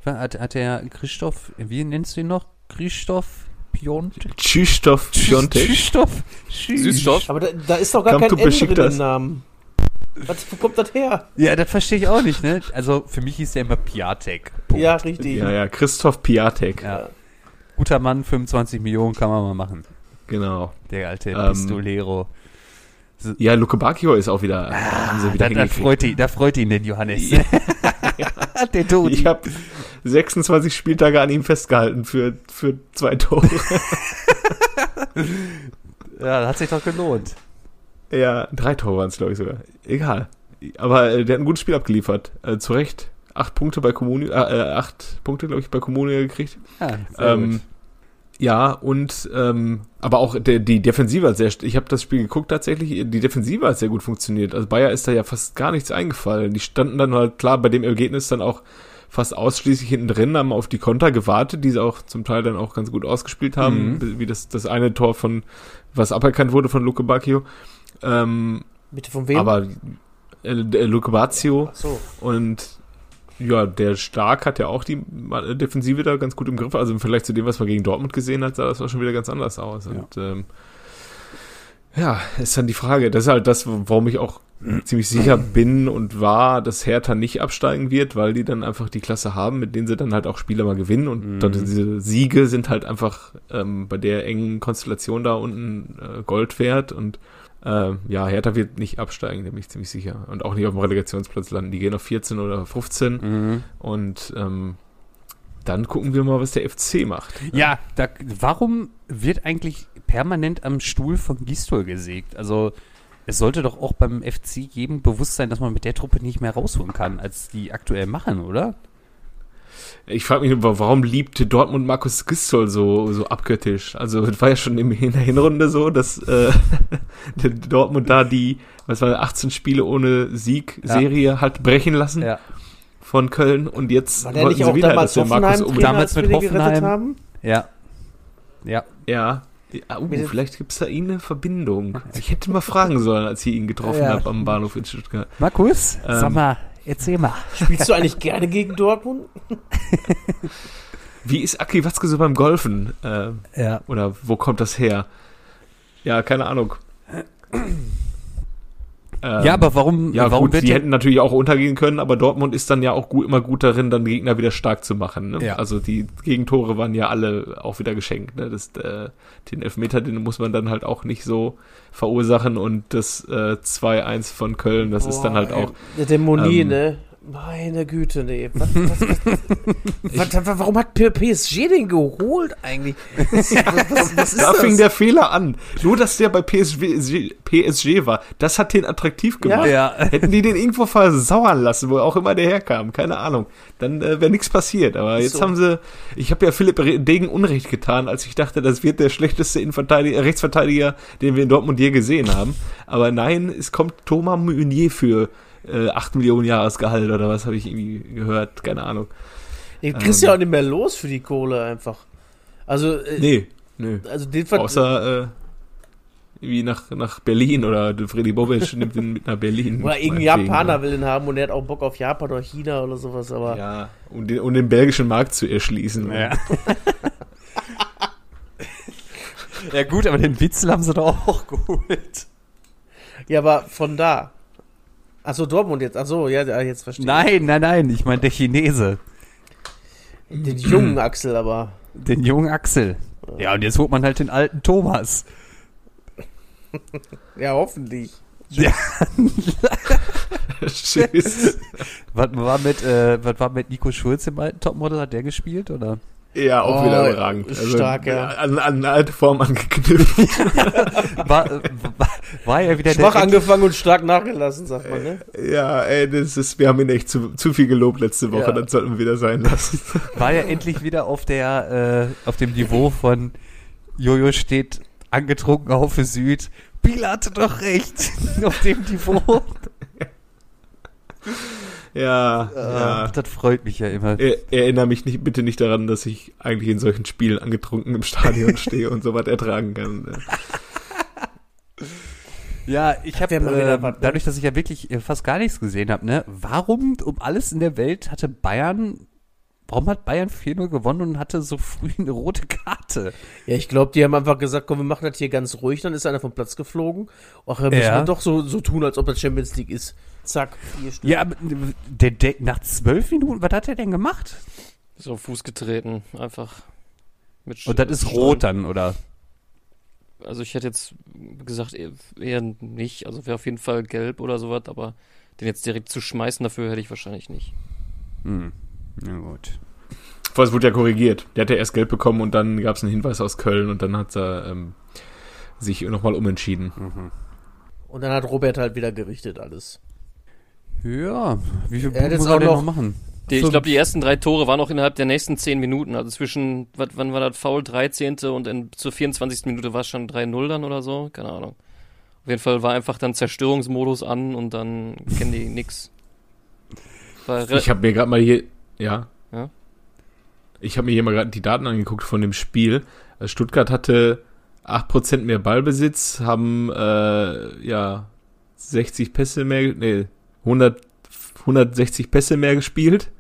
Hat, hat der Christoph, wie nennst du ihn noch? Christoph Piontek? Krzysztof Piontek. Christoph? Süßstoff. aber da, da ist doch gar Come kein N drin im Namen. Was, wo kommt das her? Ja, das verstehe ich auch nicht, ne? Also für mich hieß der immer Piatek. Punkt. Ja, richtig. Ja, ja, Christoph Piatek. Ja. Guter Mann, 25 Millionen kann man mal machen. Genau. Der alte Ähm, Pistolero. Ja, Luke Bacchio ist auch wieder, sie wieder Da, da, freut ihn, da freut ihn den Johannes. der Tod. Ich habe 26 Spieltage an ihm festgehalten für, für zwei Tore. Ja, hat sich doch gelohnt. Ja, drei Tore waren es, glaube ich sogar. Egal. Aber äh, der hat ein gutes Spiel abgeliefert. Äh, zu Recht. Acht Punkte bei Kommune, äh, äh, acht Punkte, glaube ich, bei Kommune gekriegt. Ja, sehr Ähm, gut. ja, und ähm, aber auch der, die Defensive hat sehr, ich habe das Spiel geguckt tatsächlich, die Defensive hat sehr gut funktioniert. Also Bayer ist da ja fast gar nichts eingefallen. Die standen dann halt klar bei dem Ergebnis dann auch fast ausschließlich hinten drin, haben auf die Konter gewartet, die sie auch zum Teil dann auch ganz gut ausgespielt haben, Mhm. wie das, das eine Tor von, was aberkannt wurde von Luke Bacchio. Ähm, Bitte von wem? aber äh, der Luke Bazio Ach so. und ja, der Stark hat ja auch die äh, Defensive da ganz gut im Griff. Also im Vergleich zu dem, was man gegen Dortmund gesehen hat, sah das auch schon wieder ganz anders aus. Und ähm, ja, ist dann die Frage. Das ist halt das, warum ich auch ziemlich sicher bin und war, dass Hertha nicht absteigen wird, weil die dann einfach die Klasse haben, mit denen sie dann halt auch Spiele mal gewinnen. Und dann diese Siege sind halt einfach ähm, bei der engen Konstellation da unten äh, Gold wert. Und äh, ja, Hertha wird nicht absteigen, da bin ich ziemlich sicher. Und auch nicht auf dem Relegationsplatz landen. Die gehen auf 14 oder 15. Mhm. Und ähm, dann gucken wir mal, was der FC macht. Ja, da, warum wird eigentlich permanent am Stuhl von Gistol gesägt? Also, es sollte doch auch beim FC jedem bewusst sein, dass man mit der Truppe nicht mehr rausholen kann, als die aktuell machen, oder? Ich frage mich, nur, warum liebte Dortmund Markus Gistol so, so abgöttisch? Also, es war ja schon in der Hinrunde so, dass äh, der Dortmund da die, was war, 18 Spiele ohne Sieg Ja. Serie hat brechen lassen Ja. von Köln und jetzt War der nicht auch wieder, damals dass der Markus um, Trainer, Damals als mit Hoffenheim. haben? Ja. Ja. Ja. Ja, uh, vielleicht gibt's da ihn eine Verbindung. Ich hätte mal fragen sollen, als ich ihn getroffen Ja. habe am Bahnhof in Stuttgart. Markus, Ähm, sag mal, erzähl mal. Spielst du eigentlich gerne gegen Dortmund? Wie ist Aki Watzke so beim Golfen? Äh, Ja. Oder wo kommt das her? Ja, keine Ahnung. Ähm, ja, aber warum, ja, warum gut, wird die hätten natürlich auch untergehen können, aber Dortmund ist dann ja auch gut, immer gut darin, dann Gegner wieder stark zu machen. Ne? Ja. Also die Gegentore waren ja alle auch wieder geschenkt. Ne? Das, äh, den Elfmeter, den muss man dann halt auch nicht so verursachen und das äh, 2-1 von Köln, das ist dann halt Boah, auch. ey, Der Moni, ähm, ne? Meine Güte, nee. Was, was, was, was, was, warum hat PSG den geholt eigentlich? Was, was, was ist Da das? fing der Fehler an. Nur, dass der bei PSG, PSG war, das hat den attraktiv gemacht. Ja. Hätten die den irgendwo versauern lassen, wo auch immer der herkam, keine Ahnung, dann äh, wäre nichts passiert. Aber jetzt So. haben sie, ich habe ja Philipp Degen Unrecht getan, als ich dachte, das wird der schlechteste Innenverteidiger, Rechtsverteidiger, den wir in Dortmund je gesehen haben. Aber nein, es kommt Thomas Meunier für äh, 8 Millionen Jahresgehalt oder was habe ich irgendwie gehört, keine Ahnung. Den kriegst du ja auch nicht mehr los für die Kohle einfach. Also, äh, Nee, nö. also den Ver Außer äh, wie nach, nach Berlin oder Freddy Bobic nimmt ihn mit nach Berlin. oder irgendein Japaner will den haben und der hat auch Bock auf Japan oder China oder sowas, aber Ja, um den, um den belgischen Markt zu erschließen. Ja. ja gut, aber den Witzel haben sie doch auch geholt. ja, aber von da. Achso, Dortmund jetzt. Achso, ja, jetzt verstehe Nein, nein, nein, ich meine der Chinese. ich. Den jungen Axel, aber. Den jungen Axel. Ja, und jetzt holt man halt den alten Thomas. Ja, hoffentlich. Ja. Tschüss. Was war mit, äh, was war mit Nico Schulz im alten Topmodel? Hat der gespielt, oder? Ja, auch Oh, wieder überragend. Also, stark, ja. An, an eine alte Form angeknüpft. War, äh, war, war er wieder Schwach der, angefangen und stark nachgelassen, sagt man, ne? ja, ey, das ist, wir haben ihn echt zu, zu viel gelobt letzte Woche, Ja. das sollten wir wieder sein lassen. war er endlich wieder auf der, äh, auf dem Niveau von Jojo steht angetrunken auf für Süd. Biela hatte doch recht. auf dem Niveau. Ja, Ja. ja. Das freut mich ja immer. Er, erinnere mich nicht, bitte nicht daran, dass ich eigentlich in solchen Spielen angetrunken im Stadion stehe und sowas ertragen kann. Ja, ich habe äh, was, ne? dadurch, dass ich ja wirklich äh, fast gar nichts gesehen habe, ne? Warum um alles in der Welt hatte Bayern Warum hat Bayern 4-0 gewonnen und hatte so früh eine rote Karte? Ja, ich glaube, die haben einfach gesagt, komm, wir machen das hier ganz ruhig. Dann ist einer vom Platz geflogen. Ach, da müssen Ja. wir doch so, so tun, als ob das Champions League ist. Zack, vier Stück. Ja, aber der, der, nach zwölf Minuten, was hat er denn gemacht? Auf Fuß getreten, einfach. Mit Und das ist Stein. rot dann, oder? Also ich hätte jetzt gesagt, eher, eher nicht. Also wäre auf jeden Fall gelb oder sowas, aber den jetzt direkt zu schmeißen, dafür hätte ich wahrscheinlich nicht. Hm. Na gut. Vor es wurde ja korrigiert. Der hat ja erst Geld bekommen und dann gab es einen Hinweis aus Köln und dann hat er ähm, sich nochmal umentschieden. Und dann hat Robert halt wieder gerichtet alles. Ja, wie viel Er jetzt muss er auch denn noch machen? Die, ich glaube, die ersten drei Tore waren auch innerhalb der nächsten zehn Minuten. Also zwischen, wann war das Foul? 13. und in, zur 24. Minute war es schon 3-0 dann oder so? Keine Ahnung. Auf jeden Fall war einfach dann Zerstörungsmodus an und dann kennen die nix. Ich habe mir gerade mal hier, ja. Ja? Ich habe mir hier mal gerade die Daten angeguckt von dem Spiel. Also Stuttgart hatte 8% mehr Ballbesitz, haben äh, ja 60 Pässe mehr, nee, 100, 160 Pässe mehr gespielt.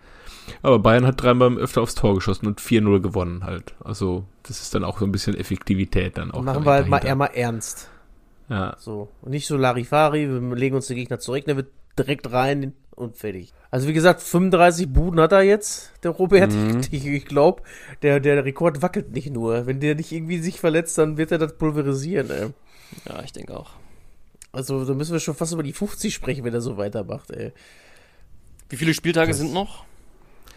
Aber Bayern hat dreimal öfter aufs Tor geschossen und 4-0 gewonnen halt. Also, das ist dann auch so ein bisschen Effektivität dann auch. Machen wir halt mal dahinter. eher mal ernst. Ja. So. Und nicht so Larifari, wir legen uns den Gegner zurück, der wird direkt rein und fertig. Also wie gesagt, 35 Buden hat er jetzt, der Robert. Mhm. Ich, ich glaube, der, der Rekord wackelt nicht nur. Wenn der nicht irgendwie sich verletzt, dann wird er das pulverisieren, ey. ja, ich denke auch. Also da müssen wir schon fast über die 50 sprechen, wenn er so weitermacht, ey. Wie viele Spieltage sind noch?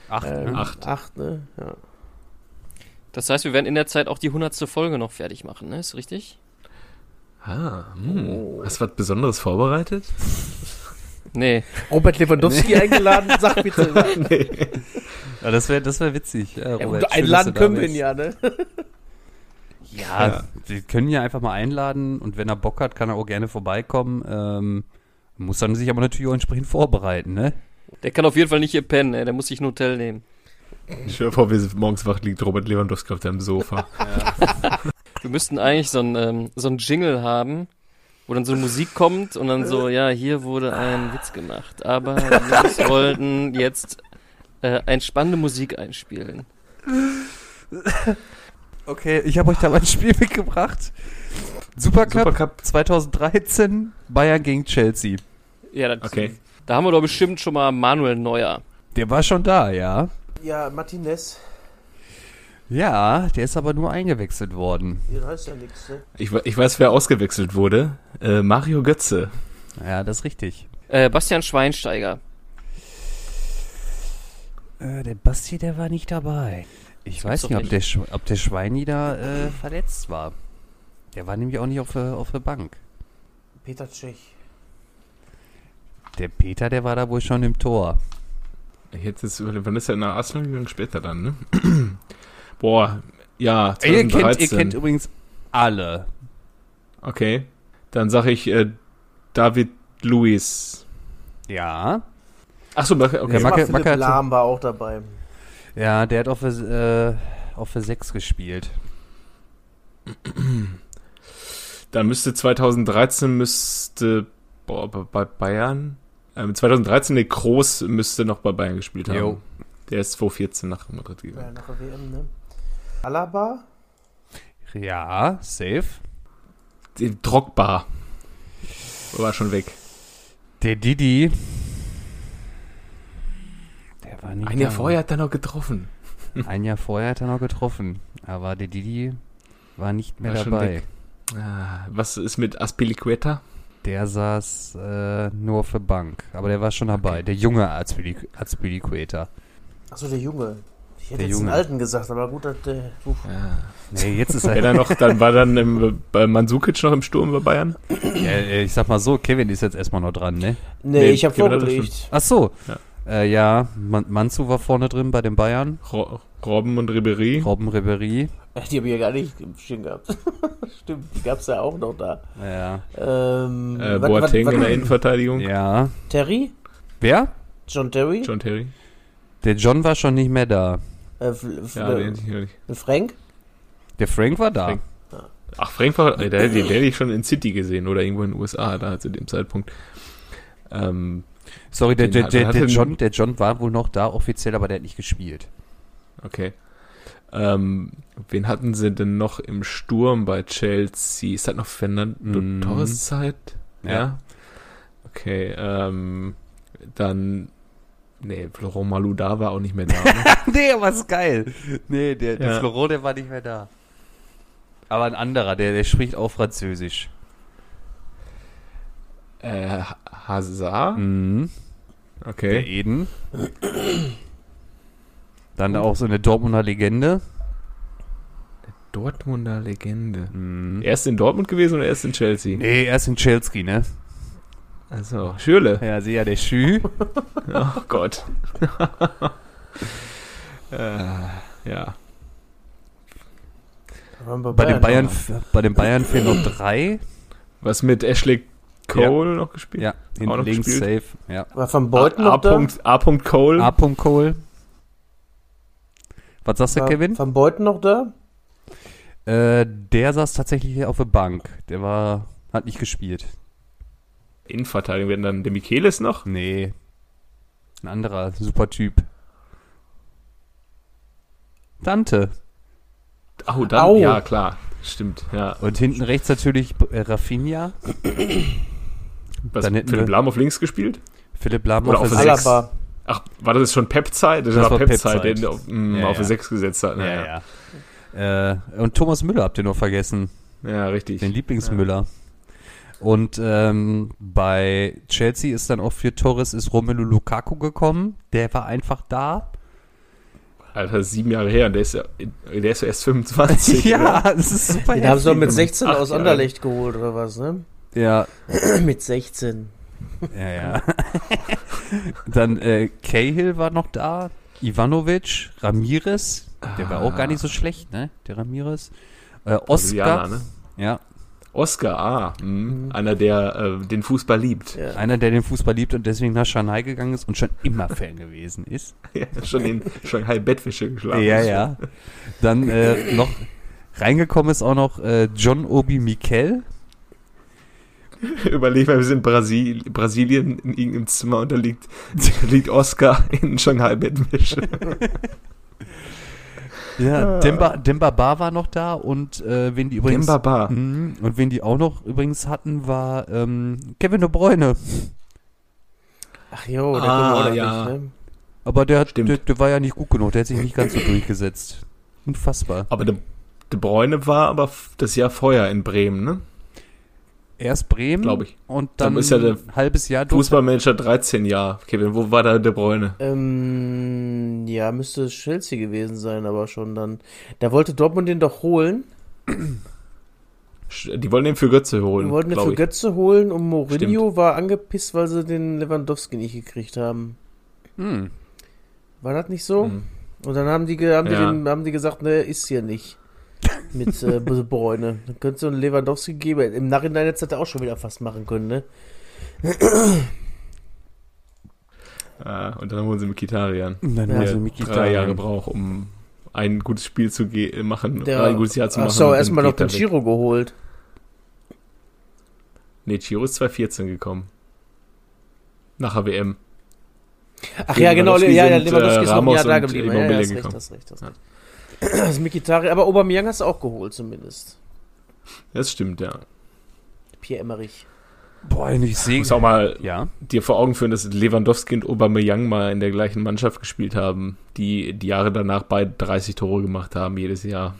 Acht, Ähm, ne? Acht. Acht, ne? Ja. Das heißt, wir werden in der Zeit auch die 100. Folge noch fertig machen, ne? Ist richtig? Ah, hm. Oh. Hast du was Besonderes vorbereitet? Nee. Robert Lewandowski eingeladen, sag bitte. nee. Ja, das wäre das wär witzig. Ja, Ja, Robert, gut, schön, einladen können wir ihn ja, ne? Ja, Ja. wir können ja einfach mal einladen und wenn er Bock hat, kann er auch gerne vorbeikommen. Ähm, muss dann sich aber natürlich auch entsprechend vorbereiten, ne? Der kann auf jeden Fall nicht hier pennen, ey. der muss sich ein Hotel nehmen. Ich dir vor, wir sind morgens wach, liegt Robert Lewandowski auf deinem Sofa. Wir müssten eigentlich so ein, ähm, so ein Jingle haben, wo dann so Musik kommt und dann so, ja, hier wurde ein Witz gemacht, aber wir wollten jetzt äh, entspannende Musik einspielen. Okay, ich habe euch da mal ein Spiel mitgebracht. Supercup, Supercup. 2013, Bayern gegen Chelsea. Ja, das, Okay. da haben wir doch bestimmt schon mal Manuel Neuer. Der war schon da, ja. Ja, Martinez. Ja, der ist aber nur eingewechselt worden. Das heißt ja nichts, ne? Ich, ich weiß, wer ausgewechselt wurde. Äh, Mario Götze. Ja, das ist richtig. Äh, Bastian Schweinsteiger. Äh, der Basti, der war nicht dabei. Ich Das weiß nicht, ob der, Sch- ob der Schweini da äh, verletzt war. Der war nämlich auch nicht auf der, auf der Bank. Peter Tschech. Der Peter, der war da wohl schon im Tor. Jetzt ist, wann ist er in der Arsenal gegangen? Später dann, ne? Boah, ja, Ihr kennt, 2013. ihr kennt übrigens alle. Okay, dann sage ich äh, David Luiz. Ja. Ach so, okay. Der Macke- Macke Lahm war auch dabei. Ja, der hat auf der, äh, auf der 6 gespielt. Dann müsste 2013 müsste boah, bei- Bayern. Ähm, 2013 der Groß müsste noch bei Bayern gespielt haben. Jo. Der ist 2014 nach Madrid Ja, gegangen. nach der WM, ne? Alaba? Ja, safe. Den Drogba. War schon weg. Der Didi. Der war nicht Ein Jahr da. vorher hat er noch getroffen. Ein Jahr vorher hat er noch getroffen. Aber der Didi war nicht mehr War dabei. Ah, was ist mit Aspilicueta? Der saß äh, nur auf der Bank. Aber der war schon dabei. Der junge Azpili- Azpilicueta. Achso, der Junge. Ich hätte Der jetzt den Junge. Alten gesagt, aber gut, dass der. Uff. Nee, jetzt ist er. da noch, dann war dann im, bei Mandzukic noch im Sturm bei Bayern. Ja, äh, ich sag mal so, Kevin ist jetzt erstmal noch dran, ne? Nee, Nee, ich habe vorgelegt. Ach so. Ja. Äh, ja, Man Manzu war vorne drin bei den Bayern. Ro Robben und Ribery. Robben Ribery. Die habe ich ja gar nicht im Schirm gehabt. Stimmt, die gab es ja auch noch da. Ja. Ähm, Äh, wat- Boateng wat- in wat- der Innenverteidigung. Ja. Terry? Wer? John Terry? John Terry. Der John war schon nicht mehr da. Äh, Ja, äh, den hätte ich nicht. Frank? Der Frank war da. Frank. Ach, Frank war, äh, der, den, der hätte ich schon in City gesehen oder irgendwo in den USA da zu dem Zeitpunkt. Ähm, Sorry, der, der, der, der, John, der John war wohl noch da offiziell, aber der hat nicht gespielt. okay. Ähm, wen hatten sie denn noch im Sturm bei Chelsea? Ist das noch Fernando Mhm. Torres Zeit? Ja. Okay, ähm, dann, nee, Florent Malou da war auch nicht mehr da. Ne? nee, aber ist geil. Nee, der, der Ja. Florent, der war nicht mehr da. Aber ein anderer, der, der spricht auch Französisch. Äh, Hazard? Mhm. Der Okay. Eden. Dann auch so eine Dortmunder Legende. Dortmunder Legende. Mhm. Erst in Dortmund gewesen oder erst in Chelsea? Nee, erst in Chelsea, ne? Also, Schürle. Ja, sehe ja der Schü. Oh Gott. äh, ja. Wir Bei den Bayern, bei den Bayern fehlen noch drei. Was mit Ashley Cole noch gespielt? Ja, Auch hinten noch links gespielt? safe. Ja. War Van Beuten A. noch da? A. A. Cole. A. Cole. Was sagst du, War Kevin? Van Beuten noch da? Äh, der saß tatsächlich hier auf der Bank. Der war, hat nicht gespielt. Innenverteidigung werden dann der Michelis noch. Nee. Ein anderer super Typ. Dante. Oh, dann, Au. ja, klar. Stimmt, ja. Und hinten rechts natürlich äh, Rafinha. Was, Dann Philipp Lahm auf links gespielt? Philipp Lahm Oder auf auf der der Sechs. Alaba. Ach, war das jetzt schon Pep-Zeit? Das, Das war war Pep-Zeit, Pep-Zeit. den auf, mh, Ja, auf ja. 6 gesetzt hat. Ja, Ja, ja. Äh, und Thomas Müller habt ihr noch vergessen. ja richtig. Den Lieblingsmüller. Und ähm, bei Chelsea ist dann auch für Torres ist Romelu Lukaku gekommen. Der war einfach da. Alter, sieben Jahre her und der ist ja, der ist ja erst 25. ja, oder? es ist super. Den haben sie doch mit heftig. 16 Acht aus. Anderlecht geholt, oder was, ne? Ja, mit 16. ja, ja. dann äh, Cahill war noch da. Ivanovic, Ramirez. Der war auch gar nicht so schlecht, ne? Der Ramirez. Äh, Oscar. Ne? Ja, Oscar, ah, mh, einer, der äh, den Fußball liebt. Ja. einer, der den Fußball liebt und deswegen nach Shanghai gegangen ist und schon immer Fan gewesen ist. Ja, schon in Shanghai Bettwäsche geschlafen. Ja, ja. Dann äh, noch reingekommen ist auch noch äh, John Obi Mikel. Überleg mal, wir sind in Brasil Brasilien in irgendeinem Zimmer und da liegt, da liegt Oscar in Shanghai Bettwäsche. Ja, Demba, Demba Ba war noch da und äh, wen die übrigens Demba Ba. Mhm. und wen die auch noch übrigens hatten war ähm, Kevin De Bruyne. Ach jo, der Ah, ja. nicht, ne? Aber der, hat, Stimmt. der, der war ja nicht gut genug, der hat sich nicht ganz so durchgesetzt. Unfassbar. Aber De, De Bruyne war aber das Jahr vorher in Bremen, ne? Erst Bremen Glaub ich. und Dann dann ist ja der ein halbes Jahr durch. Fußballmanager 13 Jahre. Kevin, wo war da De Bruyne? Ähm, ja, müsste Chelsea gewesen sein, aber schon dann. Da wollte Dortmund den doch holen. Die wollen den für Götze holen, Die wollten den für ich. Götze holen und Mourinho war angepisst, weil sie den Lewandowski nicht gekriegt haben. Hm. War das nicht so? Hm. Und dann haben die, haben, Ja. die den, haben die gesagt, ne, ist hier nicht. Mit äh, De Bruyne. Dann könntest du einen Lewandowski geben. Im Nachhinein du das auch schon wieder fast machen können, ne? Ah, und dann holen sie Mkhitaryan. Und dann Ja. ja. Der also drei. Jahre braucht, um ein gutes Spiel zu ge machen, Der, ein gutes Jahr zu machen. Ach so, und dann erstmal noch er den. Giro geholt. Nee, Chiro ist 2014 gekommen. Nach der WM. Ach ja, genau, Lewandowski ja, ja, sind, Lewandowski äh, ist noch ein Jahr da und geblieben. Ja, ja, hast recht, hast recht, hast recht. Das ist Mikitari, aber Aubameyang hast du auch geholt zumindest. Das stimmt, ja. Pierre Emmerich. Boah, ich Ich sehe. muss auch mal Ja. dir vor Augen führen, dass Lewandowski und Aubameyang mal in der gleichen Mannschaft gespielt haben, die die Jahre danach beide 30 Tore gemacht haben, jedes Jahr.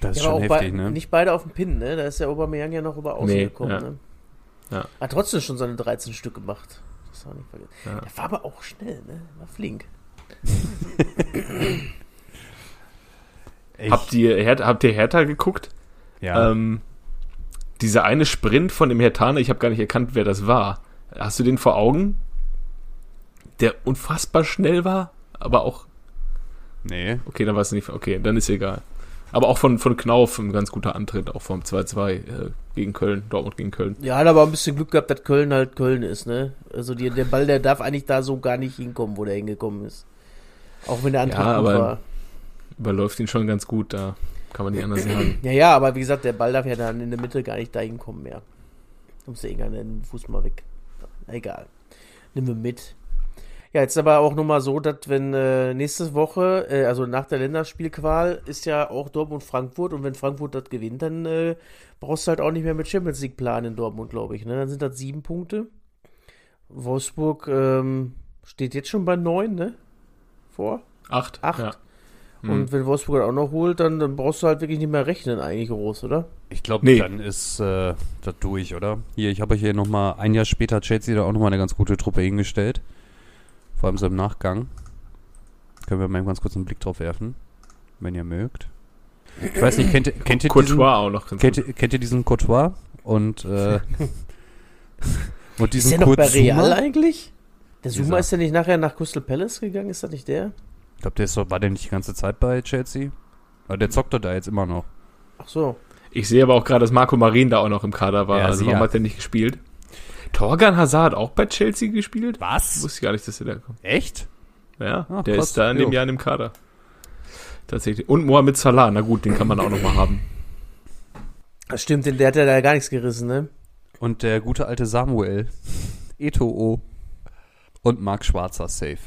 Das ist Ja, schon auch heftig, ne? nicht beide auf dem Pin, ne? Da ist der Aubameyang ja noch über außen Nee, gekommen, ja. ne? Ja. Hat trotzdem schon seine 13 Stück gemacht. Das war nicht vergessen. Ja. Der war aber auch schnell, ne? War flink. Habt ihr, Her habt ihr Hertha geguckt? ja. Ähm, dieser eine Sprint von dem Hertaner, ich habe gar nicht erkannt, wer das war. Hast du den vor Augen? Der unfassbar schnell war, aber auch, nee. okay, dann war es nicht, okay, dann ist egal. Aber auch von, von Knauf ein ganz guter Antritt, auch vom 2-2 äh, gegen Köln, Dortmund gegen Köln. Ja, hat aber ein bisschen Glück gehabt, dass Köln halt Köln ist, ne? Also die, der Ball, der darf eigentlich da so gar nicht hinkommen, wo der hingekommen ist. Auch wenn der Antrag Ja, gut aber- war. Überläuft ihn schon ganz gut, da kann man nicht anders sagen. Ja, ja, aber wie gesagt, der Ball darf ja dann in der Mitte gar nicht da hinkommen mehr. Muss der irgendwann den Fuß mal weg. Egal. Nimm wir mit. Ja, jetzt aber auch nochmal so, dass wenn äh, nächste Woche, äh, also nach der Länderspielqual, ist ja auch Dortmund Frankfurt und wenn Frankfurt das gewinnt, dann äh, brauchst du halt auch nicht mehr mit Champions League planen in Dortmund, glaube ich. Ne? Dann sind das sieben Punkte. Wolfsburg ähm, steht jetzt schon bei neun, ne? Vor. Acht? Acht. Ja. Hm. Und wenn Wolfsburg das auch noch holt, dann, dann brauchst du halt wirklich nicht mehr rechnen, eigentlich groß, oder? Ich glaube, Nee. dann ist äh, das durch, oder? Hier, ich habe euch hier nochmal, ein Jahr später hat Chelsea da auch nochmal eine ganz gute Truppe hingestellt. Vor allem so im Nachgang. Können wir mal ganz kurz einen Blick drauf werfen, wenn ihr mögt. Ich weiß nicht, kennt, ihr- kennt, ihr, diesen, Courtois auch noch ganz kennt, kennt ihr diesen Courtois? Und, äh, und Ist diesen der noch bei Real Zuma? eigentlich? Der Zuma Dieser. ist ja nicht nachher nach Crystal Palace gegangen, ist das nicht der? Ich glaube, der ist doch, war der nicht die ganze Zeit bei Chelsea? Aber der zockt doch da jetzt immer noch. Ach so. Ich sehe aber auch gerade, dass Marco Marin da auch noch im Kader war. Ja, also warum ja. hat er nicht gespielt? Torgan Hazard auch bei Chelsea gespielt? Was? Wusste ich gar nicht, dass er da kommt. Echt? Ja, Ah, der krass. ist da in dem Jo. Jahr in dem Kader. Tatsächlich. Und Mohamed Salah, na gut, den kann man auch noch mal haben. Das stimmt, denn der hat ja da gar nichts gerissen, ne? Und der gute alte Samuel. Eto'o. Und Marc Schwarzer safe.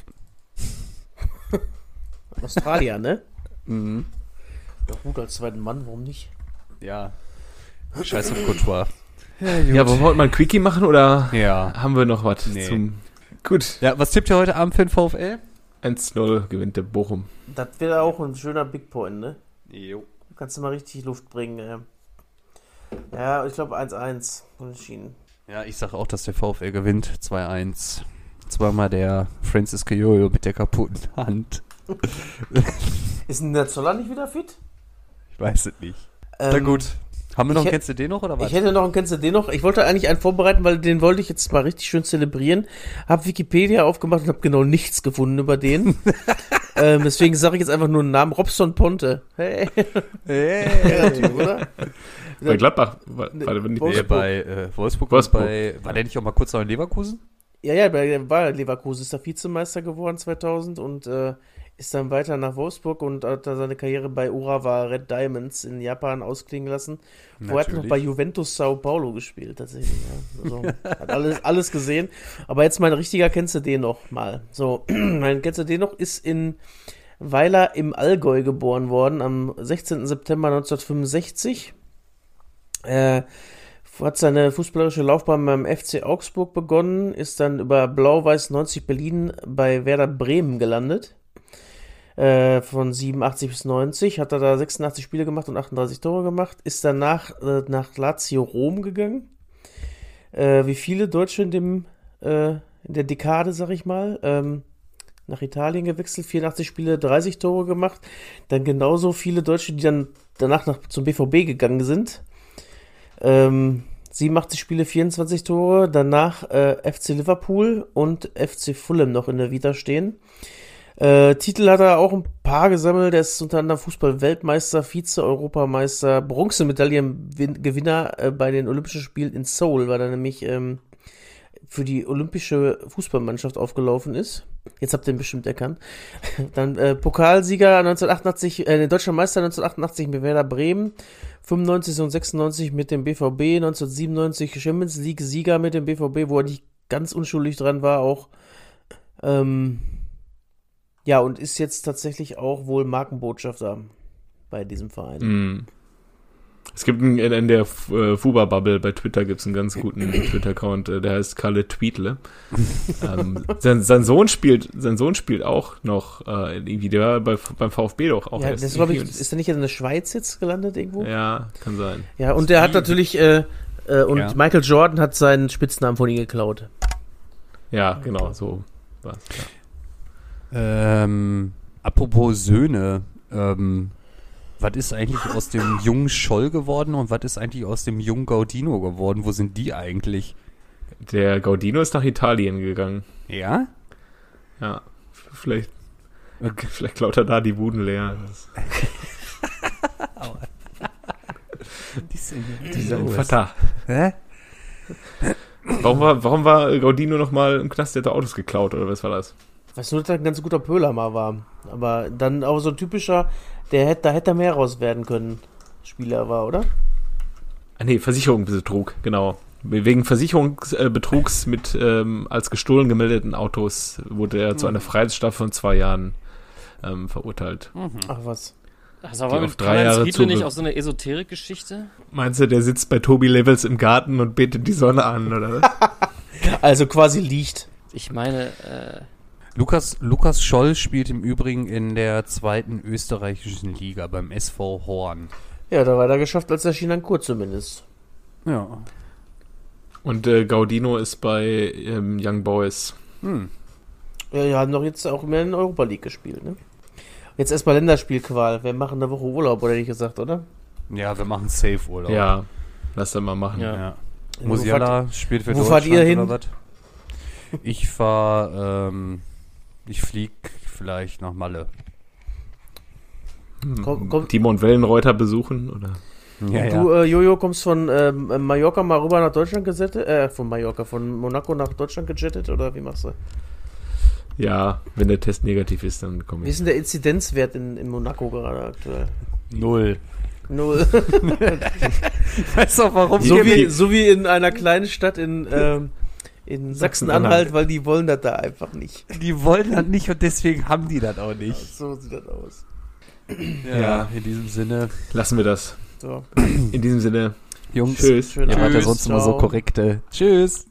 Australier, ne? Mhm. Ja gut, als zweiten Mann, warum nicht? Ja. Scheiß auf Courtois. Ja, wollen wir heute mal ein Quickie machen oder Ja. haben wir noch was Nee. zum. Gut. Ja, was tippt ihr heute Abend für den VfL? 1-0 gewinnt der Bochum. Das wäre auch ein schöner Big Point, ne? Jo. Kannst du mal richtig Luft bringen, ey. Ja, ich glaube 1-1 entschieden. Ja, ich sag auch, dass der VfL gewinnt. 2-1. Zweimal der Francis Cayoyo mit der kaputten Hand. Ist denn der Zoller nicht wieder fit? Ich weiß es nicht. Ähm, Na gut. Haben wir noch, ich hätt- kennst du den noch oder was? Ich hätte noch einen, kennst du den noch? Ich wollte eigentlich einen vorbereiten, weil den wollte ich jetzt mal richtig schön zelebrieren. Hab Wikipedia aufgemacht und habe genau nichts gefunden über den. ähm, deswegen sage ich jetzt einfach nur einen Namen. Robson Ponte. Hey, hey. Typ, oder? Bei Gladbach. War, war der nicht, Wolfsburg. Bei äh, Wolfsburg, Wolfsburg. Bei, war der nicht auch mal kurz noch in Leverkusen? Ja, ja, bei war Leverkusen ist er Vizemeister geworden 2000 und äh, ist dann weiter nach Wolfsburg und hat da seine Karriere bei Urawa Red Diamonds in Japan ausklingen lassen. Hat er noch Natürlich. bei Juventus Sao Paulo gespielt, tatsächlich. Ja. Also, hat alles, alles gesehen. Aber jetzt mein richtiger, kennst du den noch mal? So, mein kennst du den noch, ist in Weiler im Allgäu geboren worden am 16. September 1965. Äh, hat seine fußballerische Laufbahn beim FC Augsburg begonnen, ist dann über Blau-Weiß 90 Berlin bei Werder Bremen gelandet. Äh, von 87 bis 90 hat er da 86 Spiele gemacht und 38 Tore gemacht. Ist danach äh, nach Lazio Rom gegangen. Äh, wie viele Deutsche in dem äh, in der Dekade, sag ich mal. Ähm, nach Italien gewechselt, 84 Spiele, 30 Tore gemacht. Dann genauso viele Deutsche, die dann danach nach, zum BVB gegangen sind. Ähm, 87 Spiele, 24 Tore. Danach äh, FC Liverpool und FC Fulham noch in der Vita stehen. Äh, Titel hat er auch ein paar gesammelt. Er ist unter anderem Fußball-Weltmeister, Vize-Europameister, Bronzemedaillengewinner äh, bei den Olympischen Spielen in Seoul, weil er nämlich ähm, für die olympische Fußballmannschaft aufgelaufen ist. Jetzt habt ihr ihn bestimmt erkannt. Dann äh, Pokalsieger 1988, äh, deutscher Meister 1988 mit Werder Bremen, 95 und 96 mit dem BVB, 1997 Champions League Sieger mit dem BVB, wo er nicht ganz unschuldig dran war, auch. Ähm, ja, und ist jetzt tatsächlich auch wohl Markenbotschafter bei diesem Verein. Mm. Es gibt einen, in der äh, Fuba-Bubble bei Twitter gibt es einen ganz guten Twitter-Account, äh, der heißt Kalle Tweetle. ähm, sein, sein Sohn spielt, sein Sohn spielt auch noch äh, irgendwie, der war bei, beim VfB doch auch ja, erst das ich, ist er nicht in der Schweiz jetzt gelandet irgendwo? Ja, kann sein. Ja, und der hat natürlich, äh, äh, und Ja. Michael Jordan hat seinen Spitznamen von ihm geklaut. Ja, genau, so was. Ja. Ähm, apropos Söhne, ähm, was ist eigentlich aus dem jungen Scholl geworden und was ist eigentlich aus dem jungen Gaudino geworden? Wo sind die eigentlich? Der Gaudino ist nach Italien gegangen. Ja? Ja, vielleicht, vielleicht klaut er da die Buden leer. Dieser Vater. Hä? Warum war, warum war Gaudino nochmal im Knast? Der hat Autos geklaut, oder was war das? Weißt du, dass er ein ganz guter Pöhler mal war. Aber dann auch so ein typischer, der hätte, da hätte er mehr raus werden können, Spieler war, oder? Ah, nee, Versicherungsbetrug, genau. Wegen Versicherungsbetrugs mit ähm, als gestohlen gemeldeten Autos wurde er zu einer Freiheitsstrafe von zwei Jahren ähm, verurteilt. Ach was. Also Die war auf drei Jahre Riedle nicht auch so eine Esoterik-Geschichte? Meinst du, der sitzt bei Tobi Levels im Garten und betet die Sonne an, oder was? Also quasi liegt. Ich meine, äh, Lukas, Lukas Scholl spielt im Übrigen in der zweiten österreichischen Liga beim SV Horn. Ja, da war er geschafft als der Schinan zumindest. Ja. Und äh, Gaudino ist bei ähm, Young Boys. Hm. Ja, die haben doch jetzt auch mehr in der Europa League gespielt, ne? Jetzt erstmal Länderspielqual. Wir machen eine Woche Urlaub, oder nicht gesagt, oder? Ja, wir machen Safe-Urlaub. Ja, lass das mal machen. Ja. ja. Wo Musiala spielt für wo Deutschland fahrt ihr hin? oder was? Ich fahr, ähm, ich flieg vielleicht nach Malle. Hm, Komm- komm- Timon Wellenreuter besuchen, oder? Ja, Du, äh, Jojo, kommst von ähm, Mallorca mal rüber nach Deutschland gesettet? Äh, von Mallorca, von Monaco nach Deutschland gejettet, oder wie machst du? Ja, wenn der Test negativ ist, dann komme Wie ich. ist denn der Inzidenzwert in, in Monaco gerade aktuell? Null. Null. Weißt du auch warum? so, wie, so wie in einer kleinen Stadt in, ähm, in Sachsen-Anhalt. Weil die wollen das da einfach nicht. Die wollen das nicht und deswegen haben die das auch nicht. So sieht das aus. Ja, Ja. in diesem Sinne. Lassen wir das. So. In diesem Sinne, Jungs, tschüss. Ihr wart ja sonst immer so korrekte. Tschüss.